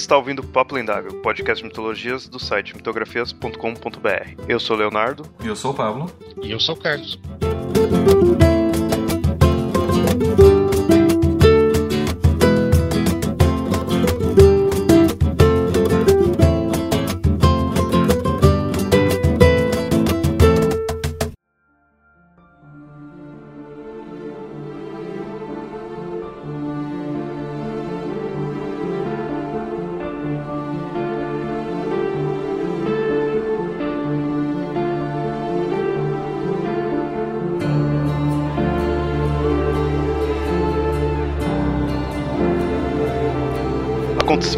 está ouvindo Papo Lendário, podcast de mitologias do site mitografias.com.br. Eu sou o Leonardo. Eu sou o Pablo. E eu sou o Carlos.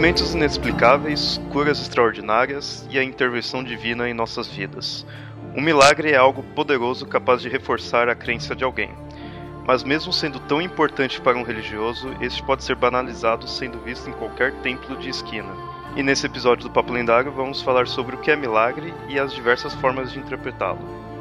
Acontecimentos inexplicáveis, curas extraordinárias e a intervenção divina em nossas vidas. Um milagre é algo poderoso capaz de reforçar a crença de alguém. Mas, mesmo sendo tão importante para um religioso, este pode ser banalizado sendo visto em qualquer templo de esquina. E nesse episódio do Papo Lendário vamos falar sobre o que é milagre e as diversas formas de interpretá-lo.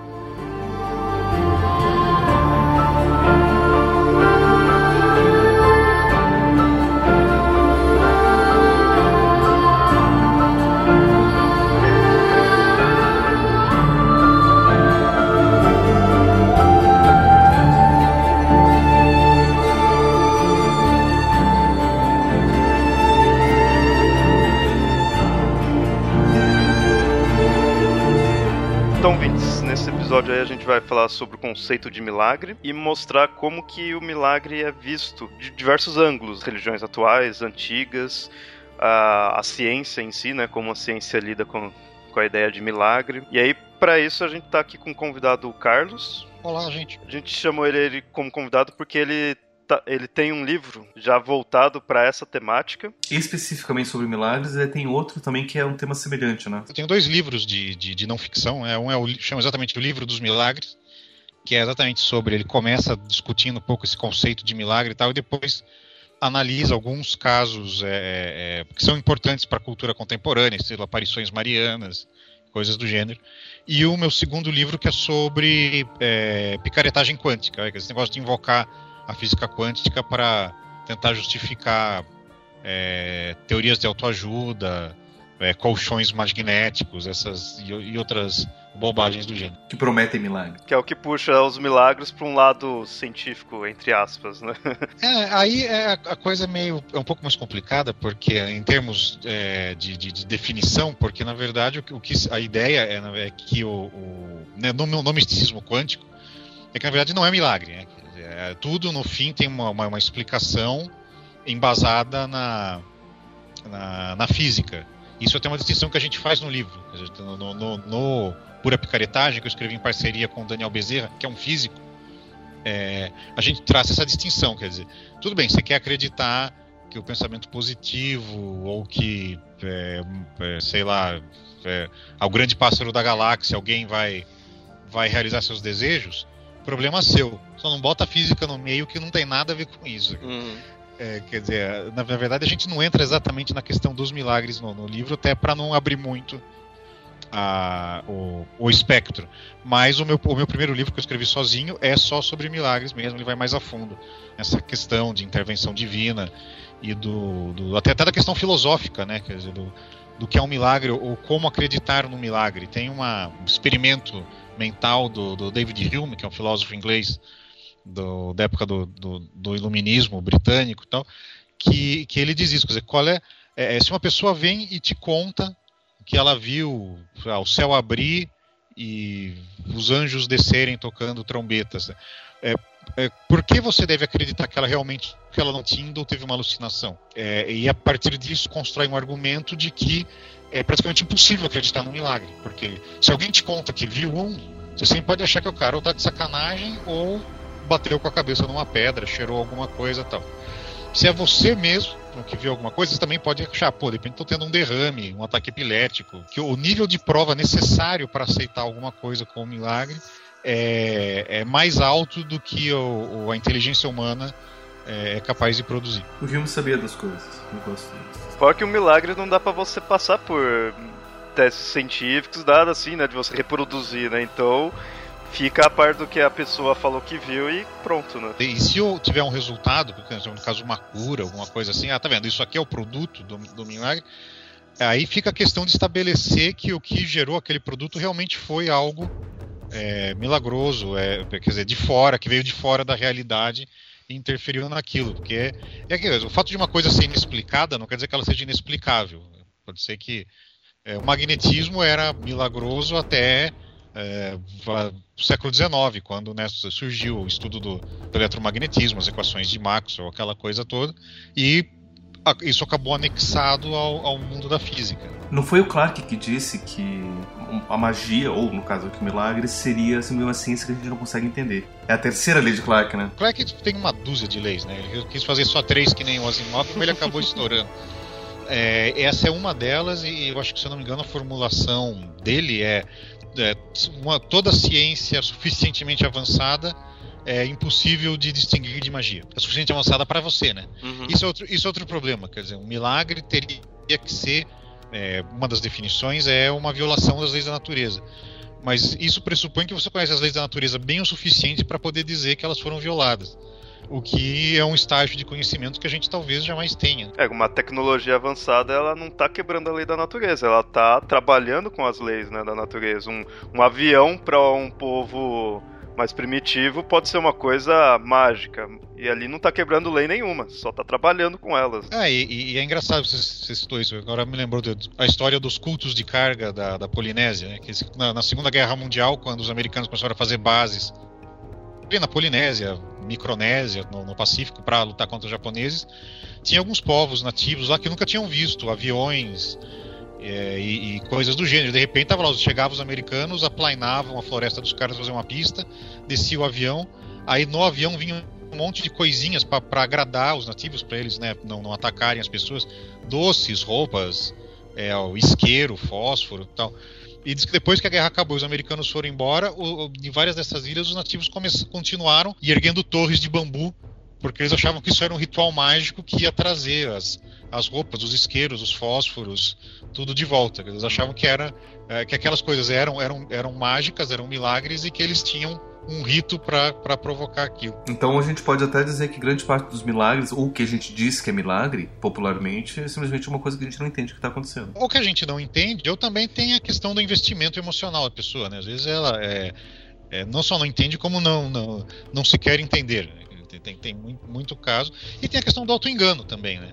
A gente vai falar sobre o conceito de milagre e mostrar como que o milagre é visto de diversos ângulos, religiões atuais, antigas, a, a ciência em si, né, como a ciência lida com, com a ideia de milagre. E aí, para isso, a gente tá aqui com o convidado Carlos. Olá, gente. A gente chamou ele, ele como convidado porque ele tá- ele tem um livro já voltado para essa temática. Especificamente sobre milagres, ele tem outro também que é um tema semelhante, né? Eu tenho dois livros de, de, de não ficção. É, um é o, chama exatamente o Livro dos Milagres, que é exatamente sobre. Ele começa discutindo um pouco esse conceito de milagre e tal, e depois analisa alguns casos é, é, que são importantes para a cultura contemporânea, estilo aparições marianas, coisas do gênero. E o meu segundo livro que é sobre é, picaretagem quântica, é, que é esse negócio de invocar a física quântica para tentar justificar é, teorias de autoajuda, é, colchões magnéticos, essas e, e outras bobagens do gênero. Que prometem milagre. Que é o que puxa os milagres para um lado científico, entre aspas, né? É, aí é, a coisa meio é um pouco mais complicada, porque em termos é, de, de- de definição, porque na verdade o que, o que a ideia é, é que o, o né, no, no misticismo quântico é que na verdade não é milagre, né? É, tudo no fim tem uma, uma, uma explicação embasada na, na, na física. Isso até uma distinção que a gente faz no livro. No- no- no Pura Picaretagem, que eu escrevi em parceria com o Daniel Bezerra, que é um físico, é, a gente traça essa distinção. Quer dizer, tudo bem, você quer acreditar que o pensamento positivo, ou que, é, é, sei lá, é, ao grande pássaro da galáxia, alguém vai, vai realizar seus desejos, problema seu. Só não bota física no meio que não tem nada a ver com isso. É, quer dizer, na, na verdade a gente não entra exatamente na questão dos milagres no, no livro, até para não abrir muito a- o, o espectro. Mas o meu, o meu primeiro livro que eu escrevi sozinho é só sobre milagres mesmo, ele vai mais a fundo. Essa questão de intervenção divina e do, do- até, até da questão filosófica, né? Quer dizer, do, do que é um milagre ou como acreditar no milagre. Tem uma, um experimento mental do, do David Hume, que é um filósofo inglês do- da época do, do, do iluminismo britânico e tal, que, que ele diz isso, quer dizer, qual é, é, se uma pessoa vem e te conta que ela viu ah, o céu abrir e os anjos descerem tocando trombetas, é, é, por que você deve acreditar que ela realmente que ela não tinha ou teve uma alucinação? É, e a partir disso constrói um argumento de que é praticamente impossível acreditar no milagre, porque se alguém te conta que viu um, você sempre pode achar que o cara ou tá de sacanagem ou bateu com a cabeça numa pedra, cheirou alguma coisa tal. Se é você mesmo que viu alguma coisa, você também pode achar, pô, de repente tô tendo um derrame, um ataque epilético, que o nível de prova necessário para aceitar alguma coisa como milagre é, é mais alto do que o, o- a inteligência humana é, é capaz de produzir. O Hume sabia das coisas. Eu gosto. Fora que o milagre não dá pra você passar por testes científicos, nada assim, né? De você reproduzir, né? Então fica a par do que a pessoa falou que viu e pronto, né? E se eu tiver um resultado, no caso uma cura, alguma coisa assim, ah, tá vendo, isso aqui é o produto do, do milagre, aí fica a questão de estabelecer que o que gerou aquele produto realmente foi algo é, milagroso, é, quer dizer, de fora, que veio de fora da realidade e interferiu naquilo. Porque é, é o fato de uma coisa ser inexplicada não quer dizer que ela seja inexplicável. Pode ser que é, o magnetismo era milagroso até é, o século XIX, quando né, surgiu o estudo do, do, eletromagnetismo, as equações de Maxwell, aquela coisa toda, e a, isso acabou anexado ao, ao, mundo da física. Não foi o Clark que disse que a magia, ou no caso que o milagre, seria assim, uma ciência que a gente não consegue entender. É a terceira lei de Clark, né? Clark tem uma dúzia de leis, né? Ele quis fazer só três que nem o Asimov, mas ele acabou estourando. É, essa é uma delas, e eu acho que, se eu não me engano, a formulação dele é, é uma, toda ciência suficientemente avançada é impossível de distinguir de magia. É suficientemente avançada para você, né? Uhum. Isso, é outro, isso é outro problema. Quer dizer, um milagre teria que ser. É, uma das definições é uma violação das leis da natureza. Mas isso pressupõe que você conhece as leis da natureza bem o suficiente para poder dizer que elas foram violadas o que é um estágio de conhecimento que a gente talvez jamais tenha. É, uma tecnologia avançada, ela não está quebrando a lei da natureza, ela está trabalhando com as leis né, da natureza. Um, um avião para um povo mais primitivo pode ser uma coisa mágica. E ali não está quebrando lei nenhuma, só está trabalhando com elas. É, e, e, é engraçado você, você citou isso. Agora me lembrou de, a história dos cultos de carga da, da Polinésia, né? Que na, na Segunda Guerra Mundial, quando os americanos começaram a fazer bases na Polinésia, Micronésia, no, no Pacífico, para lutar contra os japoneses, tinha alguns povos nativos lá que nunca tinham visto aviões é, e, e, coisas do gênero. De repente, tava lá, chegavam os americanos, aplainavam a floresta dos caras fazer uma pista, descia o avião, aí no avião vinha um monte de coisinhas para agradar os nativos, para eles né, não, não, atacarem as pessoas, doces, roupas, é, o isqueiro, fósforo, tal. E diz que depois que a guerra acabou, os americanos foram embora, o, o, em várias dessas ilhas os nativos continuaram erguendo torres de bambu, porque eles achavam que isso era um ritual mágico que ia trazer as, as roupas, os isqueiros, os fósforos, tudo de volta. Eles achavam que era é, que aquelas coisas eram, eram, eram mágicas, eram milagres e que eles tinham um rito para provocar aquilo. Então a gente pode até dizer que grande parte dos milagres, ou o que a gente diz que é milagre, popularmente, é simplesmente uma coisa que a gente não entende o que está acontecendo. Ou que a gente não entende, ou também tem a questão do investimento emocional da pessoa, né? Às vezes ela é, é, não só não entende, como não, não, não se quer entender. Tem, tem, tem muito, muito caso. E tem a questão do auto-engano também, né?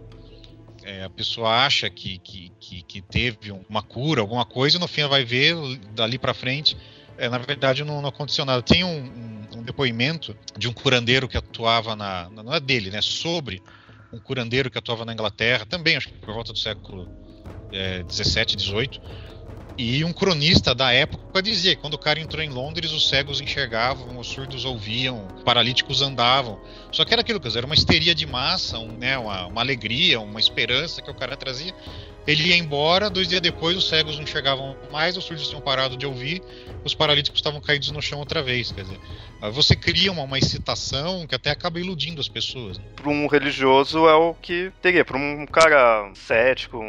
É, a pessoa acha que, que, que, que, teve uma cura, alguma coisa, e no fim ela vai ver dali para frente é, na verdade não, não, aconteceu nada. Tem um, um, um, depoimento de um curandeiro que atuava na. Não é dele, né? Sobre um curandeiro que atuava na Inglaterra, também, acho que por volta do século é, 17, 18. E um cronista da época dizia que quando o cara entrou em Londres, os cegos enxergavam, os surdos ouviam, os paralíticos andavam. Só que era aquilo, quer dizer, era uma histeria de massa, um, né, uma, uma alegria, uma esperança que o cara trazia. Ele ia embora, dois dias depois os cegos não enxergavam mais, os surdos tinham parado de ouvir, os paralíticos estavam caídos no chão outra vez. Quer dizer, você cria uma, uma excitação que até acaba iludindo as pessoas. Né? Para um religioso é o que teria. Para um cara cético,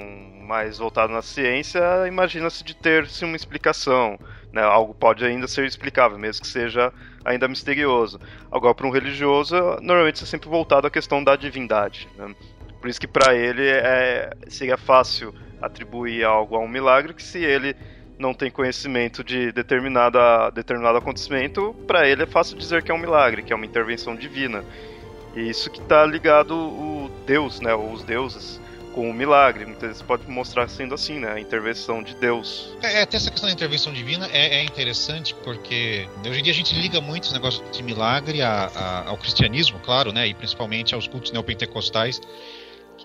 mais voltado na ciência, imagina-se de ter-se uma explicação. Né? Algo pode ainda ser explicável, mesmo que seja ainda misterioso. Agora, para um religioso, normalmente é sempre voltado à questão da divindade. Né? Por isso que para ele é, seria fácil atribuir algo a um milagre, que se ele não tem conhecimento de determinada, determinado acontecimento, para ele é fácil dizer que é um milagre, que é uma intervenção divina. E isso que está ligado o Deus, né, os deuses, com o milagre. Muitas vezes pode mostrar sendo assim, né, a intervenção de Deus. É, até essa questão da intervenção divina é, é, interessante porque hoje em dia a gente liga muito esse negócio de milagre a, a, ao cristianismo, claro, né, e principalmente aos cultos neopentecostais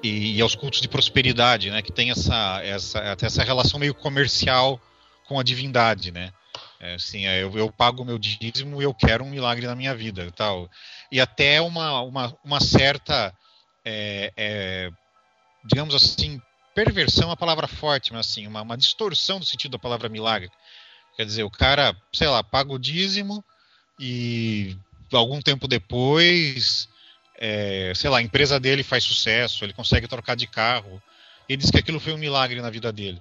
e, e, aos cultos de prosperidade, né? Que tem essa, essa, até essa relação meio comercial com a divindade, né? É, assim, é, eu, eu pago o meu dízimo eu quero um milagre na minha vida, tal. E até uma, uma, uma certa, é, é, digamos assim, perversão uma palavra forte, mas assim, uma, uma distorção do sentido da palavra milagre. Quer dizer, o cara, sei lá, paga o dízimo e algum tempo depois é, sei lá, a empresa dele faz sucesso, ele consegue trocar de carro. Ele diz que aquilo foi um milagre na vida dele.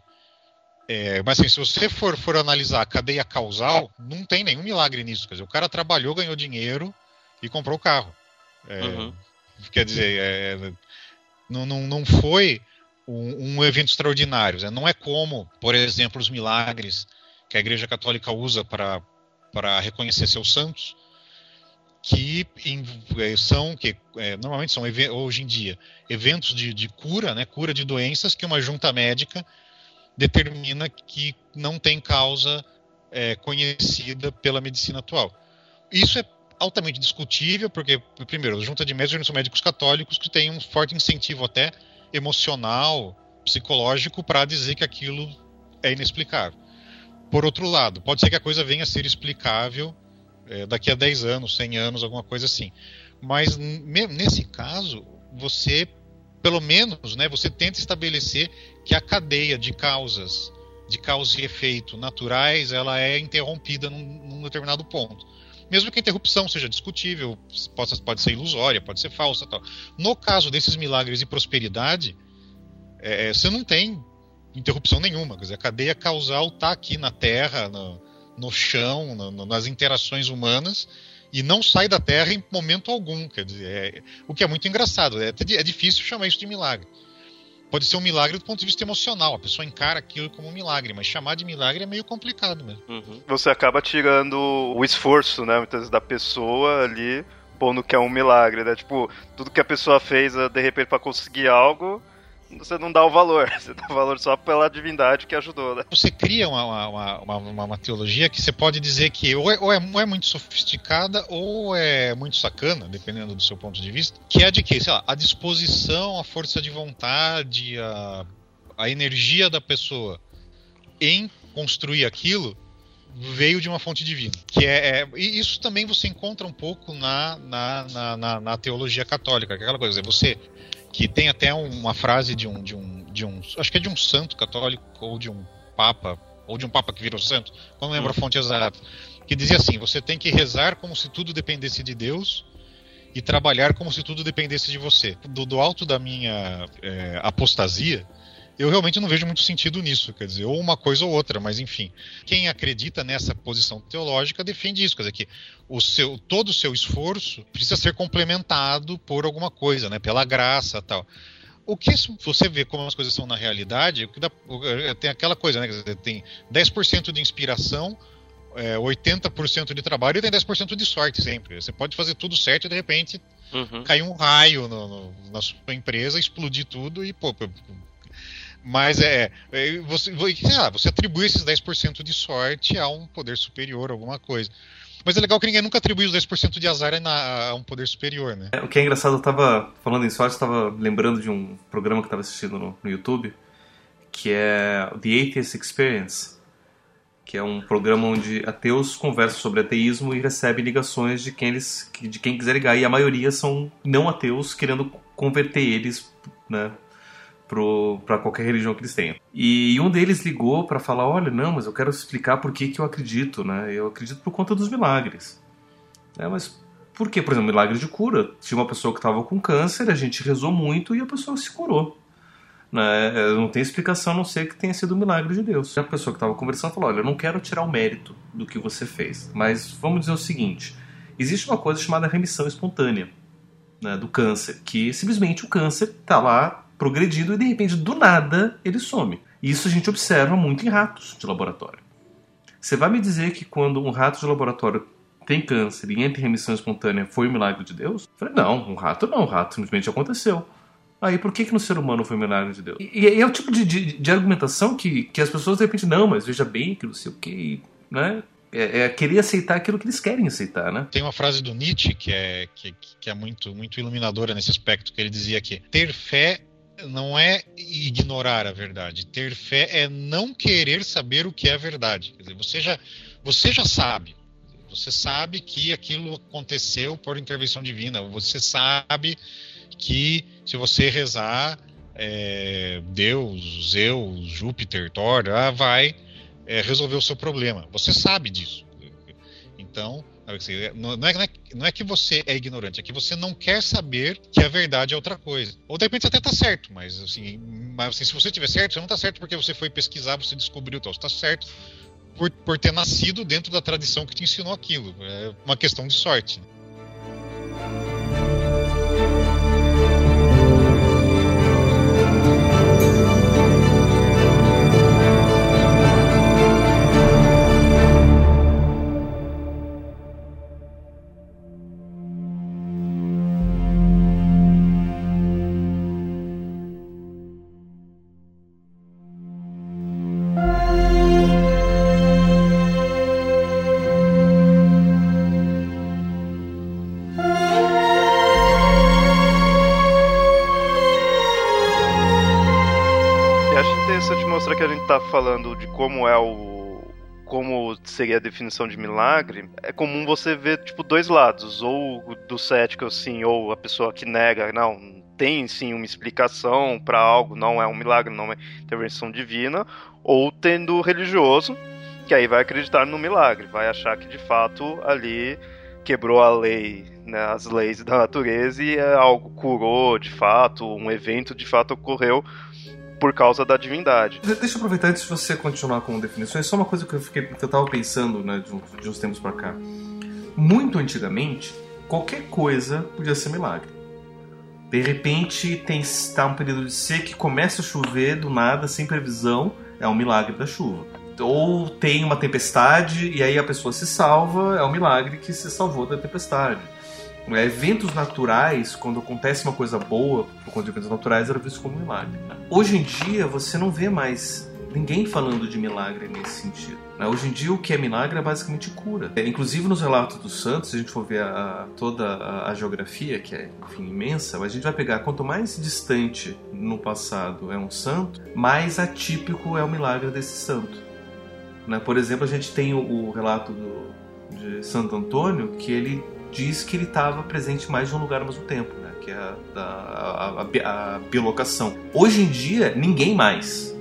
É, mas assim, se você for, for analisar a cadeia causal, não tem nenhum milagre nisso. Quer dizer, o cara trabalhou, ganhou dinheiro e comprou o carro. É, uhum. Quer dizer, é, não, não, não foi um, um evento extraordinário. Né? Não é como, por exemplo, os milagres que a Igreja Católica usa para reconhecer seus santos, que é, são que é, normalmente são hoje em dia eventos de, de, cura, né, cura de doenças que uma junta médica determina que não tem causa é, conhecida pela medicina atual. Isso é altamente discutível, porque, primeiro, a junta de médicos são médicos católicos que têm um forte incentivo até emocional, psicológico, para dizer que aquilo é inexplicável. Por outro lado, pode ser que a coisa venha a ser explicável é, daqui a 10 anos, 100 anos, alguma coisa assim. Mas nesse caso, você, pelo menos, né, você tenta estabelecer que a cadeia de causas, de causa e efeito naturais, ela é interrompida num, num determinado ponto mesmo que a interrupção seja discutível, pode, pode ser ilusória, pode ser falsa. Tal. No caso desses milagres e prosperidade, é, é você não tem interrupção nenhuma. Quer dizer, a cadeia causal está aqui na Terra, no, no chão, no, nas interações humanas, e não sai da Terra em momento algum. Quer dizer, é, o que é muito engraçado. É, é difícil chamar isso de milagre pode ser um milagre do ponto de vista emocional. A pessoa encara aquilo como um milagre, mas chamar de milagre é meio complicado mesmo. Uhum. Você acaba tirando o esforço, né, muitas da pessoa ali, pondo que é um milagre, né? Tipo, tudo que a pessoa fez, de repente, para conseguir algo, você não dá o valor, você dá o valor só pela divindade que ajudou, né? Você cria uma, uma, uma, uma teologia que você pode dizer que ou é, ou, é, ou é, muito sofisticada ou é muito sacana, dependendo do seu ponto de vista, que é de que, sei lá, a disposição, a força de vontade, a, a energia da pessoa em construir aquilo veio de uma fonte divina. Que é, é, e isso também você encontra um pouco na, na, na, na, na teologia católica, é aquela coisa, você que tem até uma frase de um, de um, de um, acho que é de um santo católico ou de um papa ou de um papa que virou santo, não lembro a fonte exata, que dizia assim: você tem que rezar como se tudo dependesse de Deus e trabalhar como se tudo dependesse de você. Do, do alto da minha é, apostasia, eu realmente não vejo muito sentido nisso, quer dizer, ou uma coisa ou outra, mas enfim. Quem acredita nessa posição teológica defende isso, quer dizer, que o seu, todo o seu esforço precisa ser complementado por alguma coisa, né, pela graça tal. O que você vê como as coisas são na realidade, dá, tem aquela coisa, né, dizer, tem 10% de inspiração, é, 80% de trabalho e tem 10% de sorte sempre. Você pode fazer tudo certo e de repente uhum. cair um raio no, no, na sua empresa, explodir tudo e pô, mas é, é. Você, você atribui esses 10% de sorte a um poder superior, alguma coisa. Mas é legal que ninguém nunca atribui os 10% de azar a, um poder superior, né? É, o que é engraçado, eu tava falando em sorte, estava lembrando de um programa que eu estava assistindo no, no, YouTube, que é The Atheist Experience, que é um programa onde ateus conversam sobre ateísmo e recebem ligações de quem eles, de quem quiser ligar. E a maioria são não ateus querendo converter eles, né, para qualquer religião que eles tenham. E um deles ligou para falar: olha, não, mas eu quero explicar por que, que eu acredito, né? Eu acredito por conta dos milagres. É, mas por quê? Por exemplo, milagre de cura. Tinha uma pessoa que estava com câncer, a gente rezou muito e a pessoa se curou. Né? É, não tem explicação a não ser que tenha sido um milagre de Deus. A pessoa que estava conversando falou: Olha, eu não quero tirar o mérito do que você fez, mas vamos dizer o seguinte: existe uma coisa chamada remissão espontânea né, do câncer, que simplesmente o câncer está lá progredindo e de repente, do nada, ele some. Isso a gente observa muito em ratos de laboratório. Você vai me dizer que quando um rato de laboratório tem câncer e entra em remissão espontânea foi um milagre de Deus? Eu falei, não, um rato não, um rato simplesmente aconteceu. Aí por que, que no ser humano foi um milagre de Deus? E, e é o tipo de, de, de, argumentação que, que as pessoas de repente, não, mas veja bem que não sei o que, né? É, é, querer aceitar aquilo que eles querem aceitar, né? Tem uma frase do Nietzsche que é, que, que é muito, muito iluminadora nesse aspecto, que ele dizia que ter fé não é ignorar a verdade. Ter fé é não querer saber o que é verdade. Quer dizer, você já, você já sabe. Você sabe que aquilo aconteceu por intervenção divina. Você sabe que se você rezar, é, Deus, Zeus, Júpiter, Thor, ah, vai é, resolver o seu problema. Você sabe disso. Então, não é, não é, não é que você é ignorante, é que você não quer saber que a verdade é outra coisa. Ou de repente você até tá certo, mas assim, mas, assim se você tiver certo, você não tá certo porque você foi pesquisar, você descobriu, então você tá certo por, por ter nascido dentro da tradição que te ensinou aquilo. É uma questão de sorte. Né? Como seria a definição de milagre, é comum você ver tipo dois lados, ou do cético assim, ou a pessoa que nega, não, tem sim uma explicação para algo, não é um milagre, não é intervenção divina, ou tendo religioso, que aí vai acreditar no milagre, vai achar que de fato ali quebrou a lei, né, as leis da natureza e é algo curou de fato, um evento de fato ocorreu por causa da divindade. Deixa eu aproveitar antes de você continuar com definições, só uma coisa que eu fiquei que eu tava pensando, né, de uns, de uns tempos para cá. Muito antigamente, qualquer coisa podia ser milagre. De repente tem está um período de seca que começa a chover do nada, sem previsão, é um milagre da chuva. Ou tem uma tempestade e aí a pessoa se salva, é um milagre que se salvou da tempestade. É, eventos naturais, quando acontece uma coisa boa por conta de eventos naturais, era visto como milagre. Hoje em dia, você não vê mais ninguém falando de milagre nesse sentido. Né? Hoje em dia, o que é milagre é basicamente cura. É, inclusive nos relatos dos santos, se a gente for ver a, toda a, a, geografia, que é enfim, imensa, a gente vai pegar quanto mais distante no passado é um santo, mais atípico é o milagre desse santo. Né? Por exemplo, a gente tem o, o relato do, de Santo Antônio, que ele diz que ele estava presente mais de um lugar ao mesmo tempo, né? que é a, a, a, a, bilocação. Hoje em dia, ninguém mais.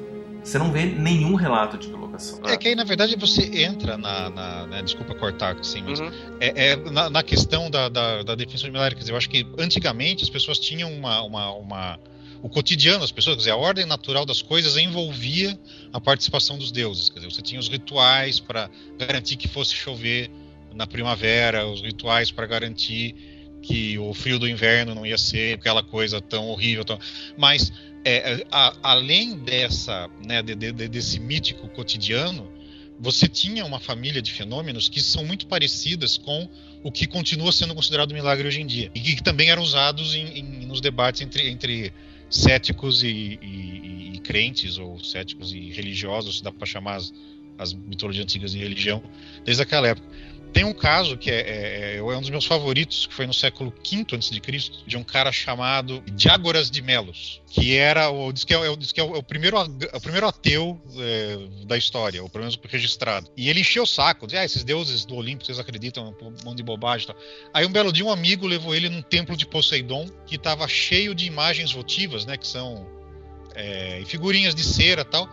Você não vê nenhum relato de bilocação. É que aí, na verdade, você entra na. na né, desculpa cortar, assim, mas uhum. é, é na, na, questão da, da, da, definição de milagre. Quer dizer, eu acho que antigamente as pessoas tinham uma, uma, uma o cotidiano das pessoas, quer dizer, a ordem natural das coisas envolvia a participação dos deuses. Quer dizer, você tinha os rituais para garantir que fosse chover na primavera, os rituais para garantir que o frio do inverno não ia ser aquela coisa tão horrível. Tão... Mas, é, a, além dessa, né, de, de, desse mítico cotidiano, você tinha uma família de fenômenos que são muito parecidas com o que continua sendo considerado milagre hoje em dia e que também eram usados em, em, nos debates entre, entre céticos e, e, e, crentes ou céticos e religiosos, dá para chamar as, as mitologias antigas de religião desde aquela época. Tem um caso que é, é, é, um dos meus favoritos, que foi no século V a.C., de um cara chamado Diágoras de Melos, que era o, diz que é, é diz que é o, é o, primeiro, o primeiro ateu é, da história, ou pelo menos registrado. E ele encheu o saco, dizia, ah, esses deuses do Olimpo, vocês acreditam, um monte de bobagem e tal. Aí um belo dia um amigo levou ele num templo de Poseidon, que estava cheio de imagens votivas, né, que são é, figurinhas de cera tal,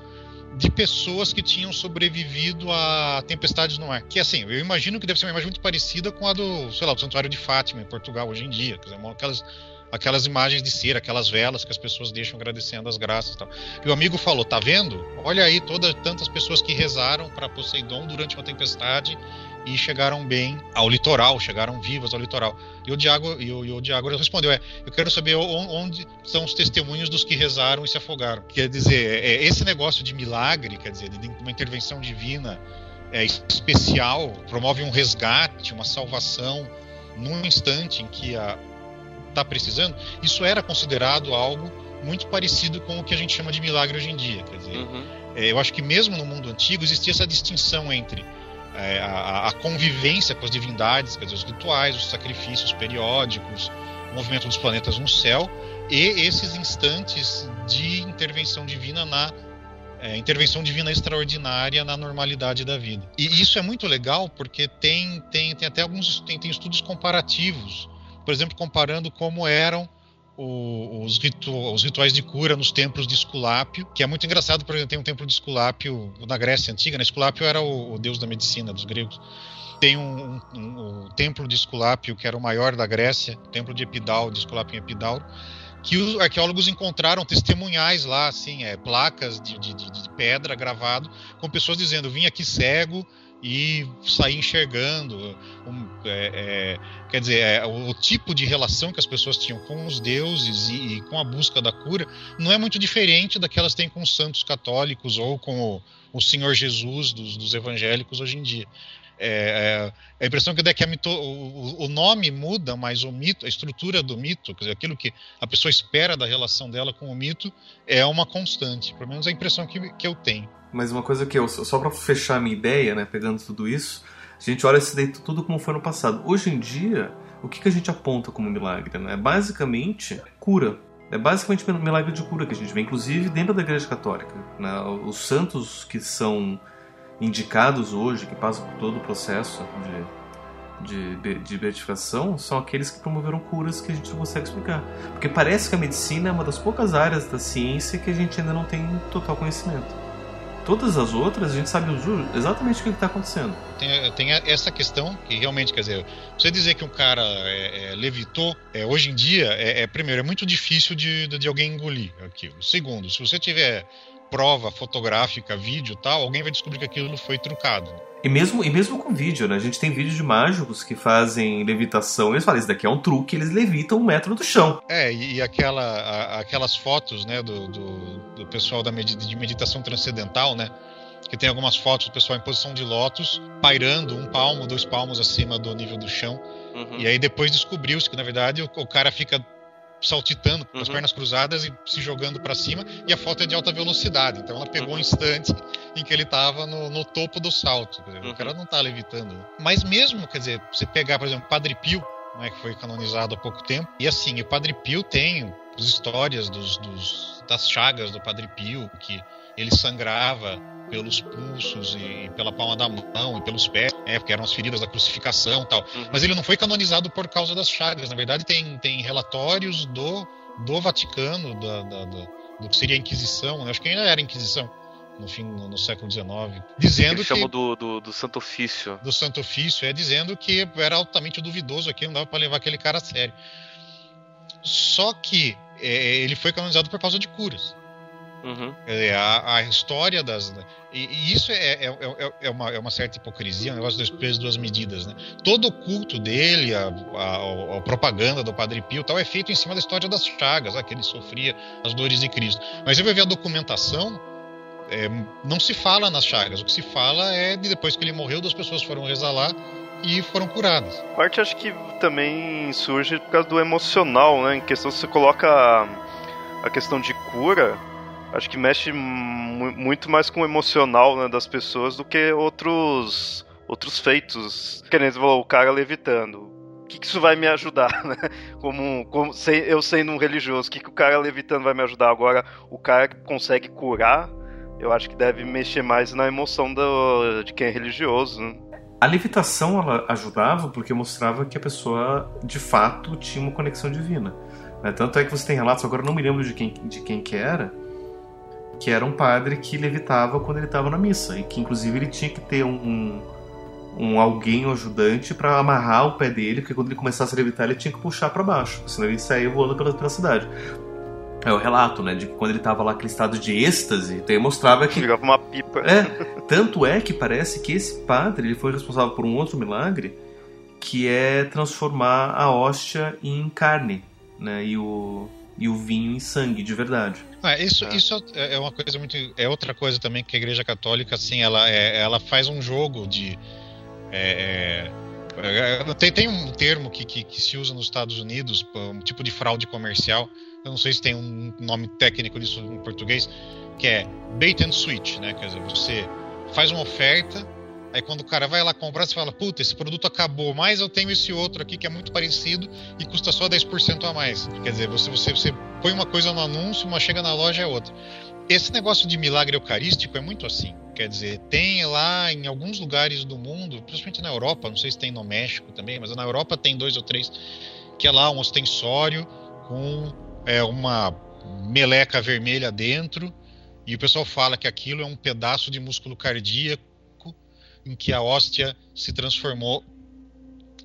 de pessoas que tinham sobrevivido a tempestades no ar. Que assim, eu imagino que deve ser uma imagem muito parecida com a do, sei lá, do Santuário de Fátima em Portugal hoje em dia. Quer dizer, aquelas, aquelas imagens de cera, aquelas velas que as pessoas deixam agradecendo as graças e tal. E o amigo falou: tá vendo? Olha aí todas tantas pessoas que rezaram para Poseidon durante uma tempestade e chegaram bem ao litoral, chegaram vivas ao litoral. E o Diago, e o, e o Diago respondeu: é, eu quero saber onde são os testemunhos dos que rezaram e se afogaram. Quer dizer, é, é esse negócio de milagre, quer dizer, de uma intervenção divina é, especial, promove um resgate, uma salvação num instante em que está precisando. Isso era considerado algo muito parecido com o que a gente chama de milagre hoje em dia. Quer dizer, uhum. é, eu acho que mesmo no mundo antigo existia essa distinção entre é, a, a, convivência com as divindades, quer dizer, os rituais, os sacrifícios periódicos, o movimento dos planetas no céu e esses instantes de intervenção divina na é, intervenção divina extraordinária na normalidade da vida. E isso é muito legal porque tem, tem, tem até alguns tem, tem estudos comparativos, por exemplo, comparando como eram o, os, ritu, os, rituais de cura nos templos de Esculápio, que é muito engraçado, porque tem um templo de Esculápio na Grécia Antiga, né? Esculápio era o, o deus da medicina dos gregos. Tem um, um, um, um, templo de Esculápio, que era o maior da Grécia, o templo de Epidauro, de Esculápio em Epidauro, que os arqueólogos encontraram testemunhais lá, assim, é, placas de, de, de pedra gravado, com pessoas dizendo: vim aqui cego, e sair enxergando. Um, é, é, quer dizer, é, o, o, tipo de relação que as pessoas tinham com os deuses e, e, com a busca da cura não é muito diferente daquelas que têm com os santos católicos ou com o, o Senhor Jesus dos, dos evangélicos hoje em dia. É, é, a impressão que dá é que mito, o, o, nome muda, mas o mito, a estrutura do mito, dizer, aquilo que a pessoa espera da relação dela com o mito, é uma constante. Pelo menos a impressão que, que eu tenho. Mas uma coisa que eu, só para fechar a minha ideia, né, pegando tudo isso, a gente olha esse daí tudo como foi no passado. Hoje em dia, o que, que a gente aponta como milagre? Né? É basicamente cura. É basicamente milagre de cura que a gente vê, inclusive dentro da Igreja Católica. Né? Os santos que são indicados hoje, que passam por todo o processo de, de, de beatificação, são aqueles que promoveram curas que a gente não consegue explicar. Porque parece que a medicina é uma das poucas áreas da ciência que a gente ainda não tem total conhecimento. Todas as outras a gente sabe exatamente o que está acontecendo. Tem, tem, essa questão que realmente, quer dizer, você dizer que um cara é, é, levitou, é, hoje em dia, é, é, primeiro, é muito difícil de, de, alguém engolir aquilo. Segundo, se você tiver prova fotográfica, vídeo tal, alguém vai descobrir que aquilo foi trucado. E mesmo, e mesmo com vídeo, né? A gente tem vídeos de mágicos que fazem levitação. Eles falam, isso daqui é um truque, eles levitam um metro do chão. É, e aquela, a, aquelas fotos, né, do, do, do pessoal da med de meditação transcendental, né? Que tem algumas fotos do pessoal em posição de lótus, pairando um palmo, dois palmos acima do nível do chão. Uhum. E aí depois descobriu-se que, na verdade, o, o cara fica saltitando com as uhum. pernas cruzadas e se jogando para cima, e a foto é de alta velocidade. Então ela pegou uhum. um instante em que ele estava no, no, topo do salto. Dizer, uhum. O cara não está levitando. Mas mesmo, quer dizer, você pegar, por exemplo, Padre Pio, né, que foi canonizado há pouco tempo, e assim, o Padre Pio tem as histórias dos, dos, das chagas do Padre Pio, que ele sangrava pelos pulsos e pela palma da mão e pelos pés, é, porque eram as feridas da crucificação tal. Uhum. Mas ele não foi canonizado por causa das chagas. Na verdade, tem, tem relatórios do, do Vaticano, da, da, da do que seria a Inquisição, né? acho que ainda era a Inquisição, no fim no, século XIX, dizendo que chamam do, do, do, Santo Ofício. Do Santo Ofício, é dizendo que era altamente duvidoso aqui, não dava para levar aquele cara a sério. Só que é, ele foi canonizado por causa de curas. Uhum. A, a, história das. E, e isso é, é, é, é, uma, é uma certa hipocrisia, um negócio dos pesos duas medidas. Né? Todo o culto dele, a, a, a, propaganda do Padre Pio tal, é feito em cima da história das chagas, ah, que ele sofria as dores de Cristo. Mas você vai ver a documentação, é, não se fala nas chagas, o que se fala é de depois que ele morreu, duas pessoas foram rezar lá e foram curadas. Parte acho que também surge por causa do emocional, né? Em questão, você coloca a questão de cura acho que mexe muito mais com o emocional né, das pessoas do que outros outros feitos. Querendo o cara levitando. O que, que isso vai me ajudar, né? Como, como eu sendo um religioso, o que, que o cara levitando vai me ajudar? Agora, o cara que consegue curar, eu acho que deve mexer mais na emoção do, de quem é religioso. Né? A levitação ela ajudava porque mostrava que a pessoa de fato tinha uma conexão divina. Né? Tanto é que você tem relatos, agora não me lembro de quem, de quem que era, que era um padre que levitava quando ele estava na missa e que inclusive ele tinha que ter um, um, alguém um ajudante para amarrar o pé dele, porque quando ele começasse a levitar ele tinha que puxar para baixo, senão ele saía voando pela, pela cidade. É o relato, né, de que quando ele estava lá aquele estado de êxtase, então mostrava que ligava uma pipa. É, tanto é que parece que esse padre ele foi responsável por um outro milagre, que é transformar a hóstia em carne, né, e o e o vinho em sangue de verdade. Ah, isso, é. isso é uma coisa muito. É outra coisa também que a Igreja Católica, assim, ela, é, ela faz um jogo de. É, é, tem, tem um termo que, que, que, se usa nos Estados Unidos, um tipo de fraude comercial. Eu não sei se tem um nome técnico disso em português, que é bait and switch, né? Quer dizer, você faz uma oferta Aí quando o cara vai lá comprar, você fala, puta, esse produto acabou, mas eu tenho esse outro aqui que é muito parecido e custa só 10% a mais. Quer dizer, você, você, você põe uma coisa no anúncio, uma chega na loja é outra. Esse negócio de milagre eucarístico é muito assim. Quer dizer, tem lá em alguns lugares do mundo, principalmente na Europa, não sei se tem no México também, mas na Europa tem dois ou três, que é lá um ostensório com é, uma meleca vermelha dentro, e o pessoal fala que aquilo é um pedaço de músculo cardíaco em que a hóstia se transformou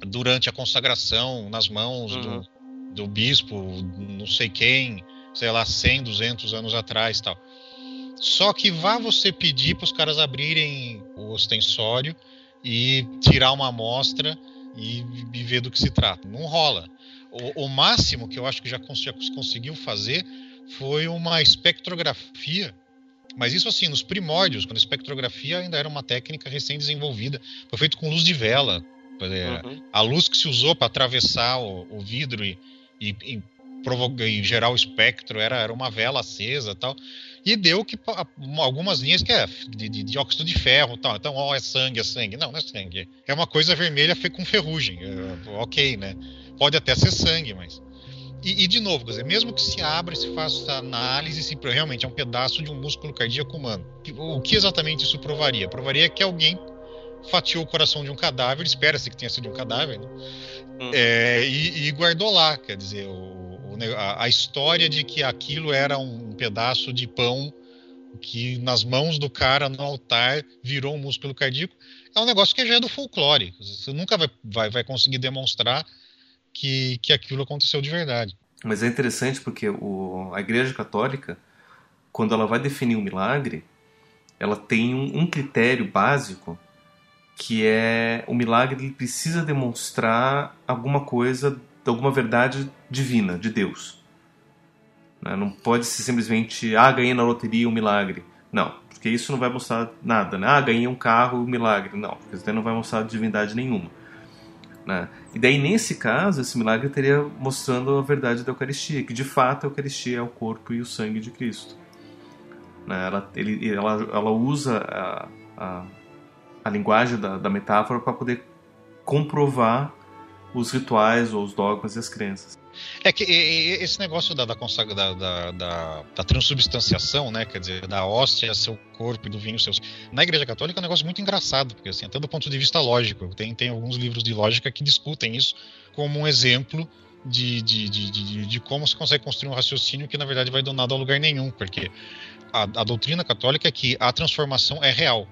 durante a consagração nas mãos uhum. do, do bispo, não sei quem, sei lá, 100, 200 anos atrás tal. Só que vá você pedir para os caras abrirem o ostensório e tirar uma amostra e, e ver do que se trata. Não rola. O, o máximo que eu acho que já, cons já conseguiu fazer foi uma espectrografia mas isso assim, nos primórdios, quando a espectrografia ainda era uma técnica recém-desenvolvida, foi feito com luz de vela. Uhum. A luz que se usou para atravessar o, o vidro e, e, e, e, gerar o espectro era, era uma vela acesa tal. E deu que algumas linhas que é de, de, de óxido de ferro tal. Então, ó, é sangue, é sangue. Não, não é sangue. É uma coisa vermelha feita com ferrugem. É, ok, né? Pode até ser sangue, mas. E, e, de novo, dizer, mesmo que se abra e se faça análise, se realmente é um pedaço de um músculo cardíaco humano. O que exatamente isso provaria? Provaria que alguém fatiou o coração de um cadáver, espera-se que tenha sido um cadáver, né? hum. é, e, e, guardou lá. Quer dizer, o, a, a, história de que aquilo era um pedaço de pão que nas mãos do cara no altar virou um músculo cardíaco é um negócio que já é do folclore. Você nunca vai, vai, vai conseguir demonstrar que, que aquilo aconteceu de verdade. Mas é interessante porque o, a Igreja Católica, quando ela vai definir um milagre, ela tem um, um critério básico que é o milagre ele precisa demonstrar alguma coisa alguma verdade divina, de Deus. Né? Não pode ser simplesmente, ah, ganhei na loteria um milagre. Não, porque isso não vai mostrar nada. Né? Ah, ganhei um carro, um milagre. Não, porque isso não vai mostrar divindade nenhuma. Né? E daí, nesse caso, esse milagre teria mostrando a verdade da Eucaristia, que de fato a Eucaristia é o corpo e o sangue de Cristo. Né? Ela, ele, ela, ela usa a, a, a linguagem da, da metáfora para poder comprovar os rituais ou os dogmas e as crenças. É que esse negócio da, da, da, da, da transubstanciação, né, quer dizer, da hóstia seu corpo e do vinho seus. Na Igreja Católica é um negócio muito engraçado, porque assim, até do ponto de vista lógico, tem, tem alguns livros de lógica que discutem isso como um exemplo de, de, de, de, de como se consegue construir um raciocínio que na verdade vai do nada a lugar nenhum, porque a, a doutrina católica é que a transformação é real.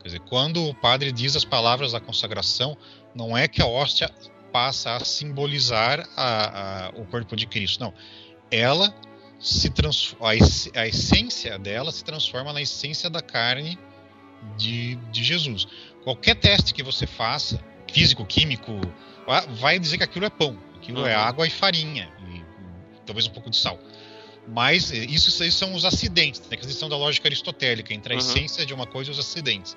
Quer dizer, quando o padre diz as palavras da consagração, não é que a hóstia passa a simbolizar a, a, o corpo de Cristo. Não, ela se transforma, a, a essência dela se transforma na essência da carne de, de Jesus. Qualquer teste que você faça, físico, químico, vai dizer que aquilo é pão, aquilo é uhum. é água e farinha, e talvez um pouco de sal. Mas eh, isso, isso são os acidentes, né? a questão da lógica aristotélica, entre a uhum. essência de uma coisa e os acidentes.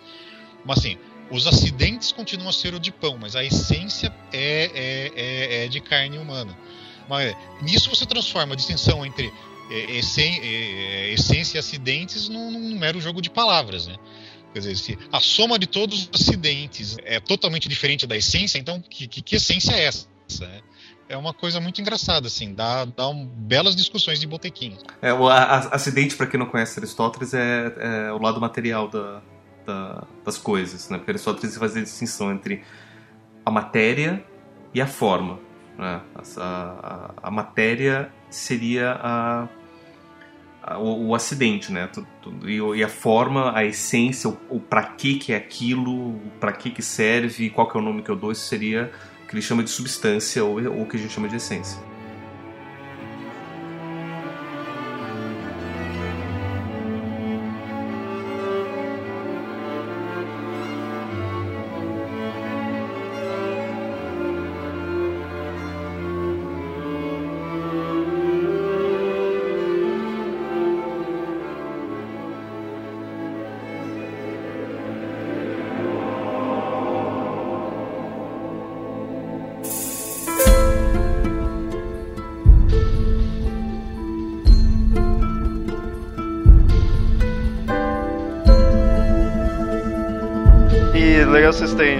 Mas assim, os acidentes continuam a ser o de pão, mas a essência é, é, é, é de carne humana. Mas nisso você transforma a distinção entre é, é, essência e acidentes num, num, mero jogo de palavras, né? Quer dizer, se a soma de todos os acidentes é totalmente diferente da essência, então que, que, que essência é essa? Né? É uma coisa muito engraçada, assim, dá, dá um, belas discussões de botequim. É, o a, acidente, para quem não conhece Aristóteles, é, é o lado material da, da, das coisas, né? Porque Aristóteles fazia distinção entre a matéria e a forma. Né? A, a, a matéria seria a, a o, o, acidente, né? E, e, a forma, a essência, o, o para que que é aquilo, para que que serve, qual que é o nome que eu dou, isso seria o que ele chama de substância ou, ou o que a gente chama de essência.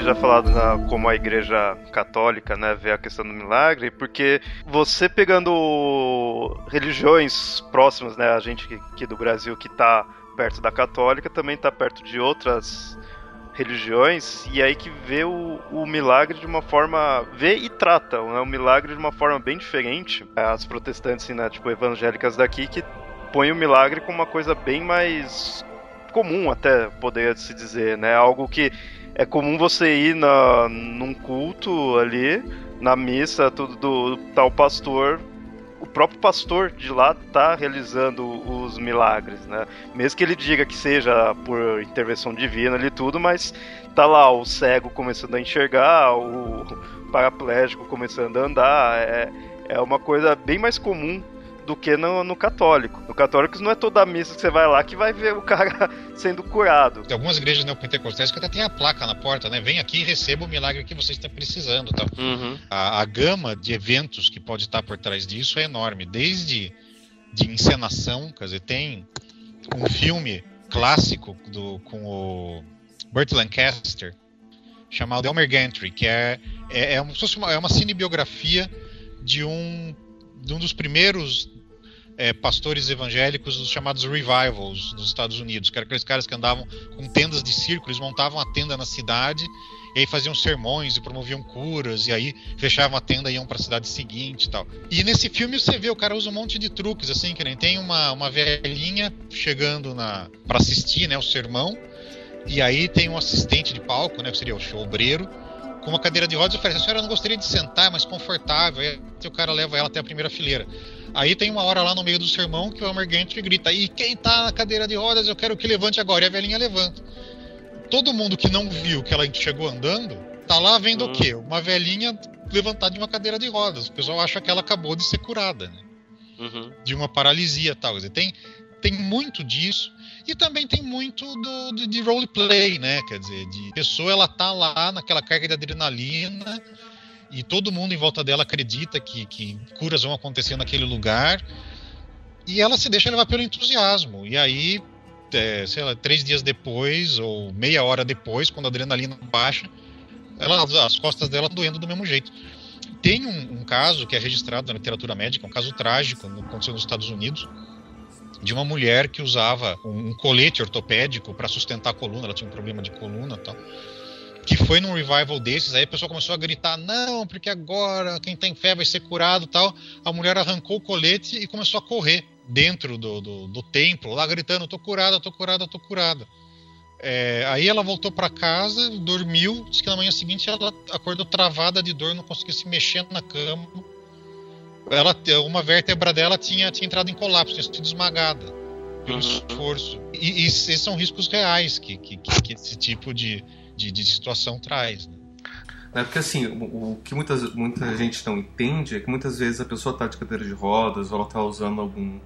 Já falado na, como a igreja católica, né, vê a questão do milagre, porque você pegando religiões próximas, né, a gente aqui do Brasil que está perto da católica, também está perto de outras religiões e aí que vê o, o milagre de uma forma vê e trata né, o milagre de uma forma bem diferente. As protestantes né, tipo evangélicas daqui que põe o milagre como uma coisa bem mais comum até poderia se dizer né algo que é comum você ir na, num culto ali na missa tudo do tal pastor o próprio pastor de lá está realizando os milagres, né? Mesmo que ele diga que seja por intervenção divina ali tudo, mas tá lá o cego começando a enxergar, o paraplégico começando a andar, é, é uma coisa bem mais comum do que no, no católico. No católico não é toda a missa que você vai lá que vai ver o cara sendo curado. Tem algumas igrejas neopentecostais que até tem a placa na porta, né? Vem aqui e receba o milagre que você está precisando. Tal. Uhum. A, a gama de eventos que pode estar por trás disso é enorme. Desde de encenação, quer dizer, tem um filme clássico do, com o Burt Lancaster chamado Elmer Gantry, que é, é, é, uma, é uma cinebiografia de um, de um dos primeiros é, pastores evangélicos dos chamados revivals nos Estados Unidos, que eram aqueles caras que andavam com tendas de circo, eles montavam a tenda na cidade e aí faziam sermões e promoviam curas e aí fechavam a tenda e iam para a cidade seguinte e tal. E nesse filme você vê o cara usa um monte de truques assim, que nem tem uma, uma velhinha chegando na para assistir, né, o sermão. E aí tem um assistente de palco, né, que seria o obreiro, com uma cadeira de rodas oferece: "A senhora não gostaria de sentar, é mais confortável". Aí o cara leva ela até a primeira fileira. Aí tem uma hora lá no meio do sermão que o Elmer Gantry grita: E quem tá na cadeira de rodas, eu quero que levante agora. E a velhinha levanta. Todo mundo que não viu que ela chegou andando, tá lá vendo o quê? Uma velhinha levantada de uma cadeira de rodas. O pessoal acha que ela acabou de ser curada, né? Uhum. De uma paralisia tal. Dizer, tem, tem muito disso. E também tem muito do, de, de roleplay, né? Quer dizer, de pessoa ela tá lá naquela carga de adrenalina e todo mundo em volta dela acredita que, que curas vão acontecer naquele lugar e ela se deixa levar pelo entusiasmo. E aí, é, sei lá, três dias depois ou meia hora depois, quando a adrenalina baixa, ela, as costas dela doendo do mesmo jeito. Tem um, um, caso que é registrado na literatura médica, um caso trágico, aconteceu nos Estados Unidos, de uma mulher que usava um, colete ortopédico para sustentar a coluna, ela tinha um problema de coluna tal que foi num revival desses, aí a pessoa começou a gritar, não, porque agora quem tem fé vai ser curado tal. A mulher arrancou o colete e começou a correr dentro do, do, do templo, lá gritando, tô curada, tô curada, tô curada. É, aí ela voltou para casa, dormiu, disse que na manhã seguinte ela acordou travada de dor, não conseguia se mexer na cama. Ela, uma vértebra dela tinha, tinha entrado em colapso, tinha sido esmagada pelo uhum. esforço. E, e, esses são riscos reais que, que, que esse tipo de, de, de situação traz. Né? É porque assim, o, o, que muitas, muita gente não entende é que muitas vezes a pessoa está de cadeira de rodas ou ela está usando algum,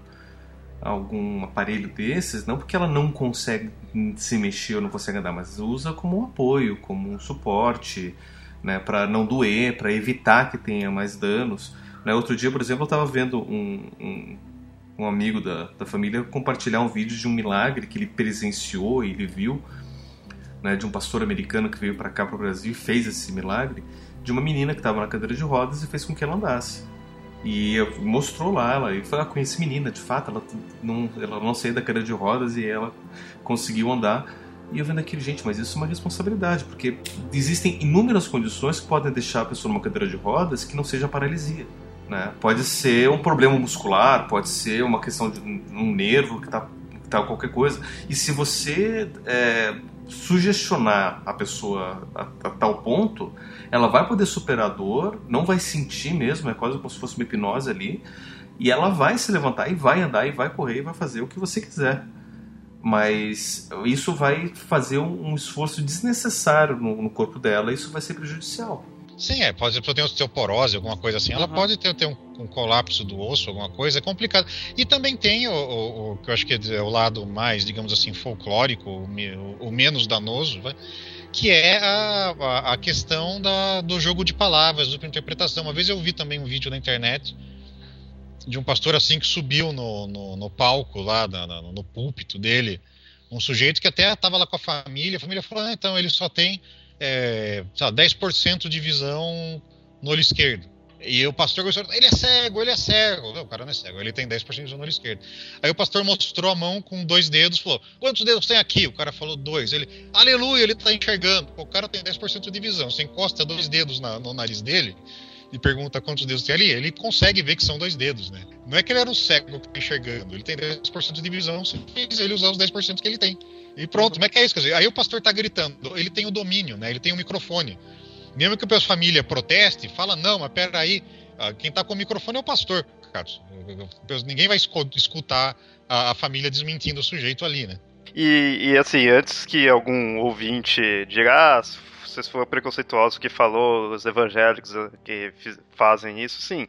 algum aparelho desses, não porque ela não consegue se mexer ou não consegue andar, mas usa como um apoio, como um suporte, né, para não doer, para evitar que tenha mais danos. Né, outro dia, por exemplo, eu estava vendo um, um, um amigo da, da família compartilhar um vídeo de um milagre que ele presenciou e ele viu né, de um pastor americano que veio para cá para o Brasil e fez esse milagre de uma menina que estava na cadeira de rodas e fez com que ela andasse. E mostrou lá, ela e falou: ah, conheci menina, de fato, ela não, ela não saiu da cadeira de rodas e ela conseguiu andar. E eu vendo aquilo, gente, mas isso é uma responsabilidade, porque existem inúmeras condições que podem deixar a pessoa numa cadeira de rodas que não seja paralisia. Né? Pode ser um problema muscular, pode ser uma questão de um nervo que está tá qualquer coisa. E se você é, sugestionar a pessoa a, a, tal ponto, ela vai poder superar a dor, não vai sentir mesmo, é quase como se fosse uma hipnose ali, e ela vai se levantar e vai andar e vai correr e vai fazer o que você quiser. Mas isso vai fazer um, um esforço desnecessário no, no corpo dela e isso vai ser prejudicial. Sim, é. Pode ter osteoporose, alguma coisa assim. Ela uhum. pode ter, ter um, um, colapso do osso, alguma coisa. É complicado. E também tem o, o, o que eu acho que é o lado mais, digamos assim, folclórico, o, o menos danoso, vai, que é a, a, a questão da, do jogo de palavras, dupla interpretação. Uma vez eu vi também um vídeo na internet de um pastor assim que subiu no, no, no palco lá, na, no, no púlpito dele, um sujeito que até estava lá com a família. A família falou: ah, então ele só tem é, 10% de visão no olho esquerdo. E o pastor gostou, ele é cego, ele é cego. Não, o cara não é cego, ele tem 10% de visão no olho esquerdo. Aí o pastor mostrou a mão com dois dedos, falou: Quantos dedos tem aqui? O cara falou dois. Ele, aleluia, ele tá enxergando. o cara tem 10% de visão. Você encosta dois dedos na, no nariz dele e pergunta quantos dedos tem ali, ele consegue ver que são dois dedos, né? Não é que ele era um cego que tá enxergando, ele tem 10% de visão, você ele usar os 10% que ele tem. E pronto, como é que é isso? Quer dizer, aí o pastor tá gritando, ele tem o domínio, né? Ele tem o microfone. Mesmo que a família proteste, fala, não, mas peraí, ah, quem está com o microfone é o pastor, Carlos. Ninguém vai escutar a, a família desmentindo o sujeito ali, né? E, e, assim, antes que algum ouvinte diga, ah, vocês foram preconceituosos que falou os evangélicos que fazem isso, sim.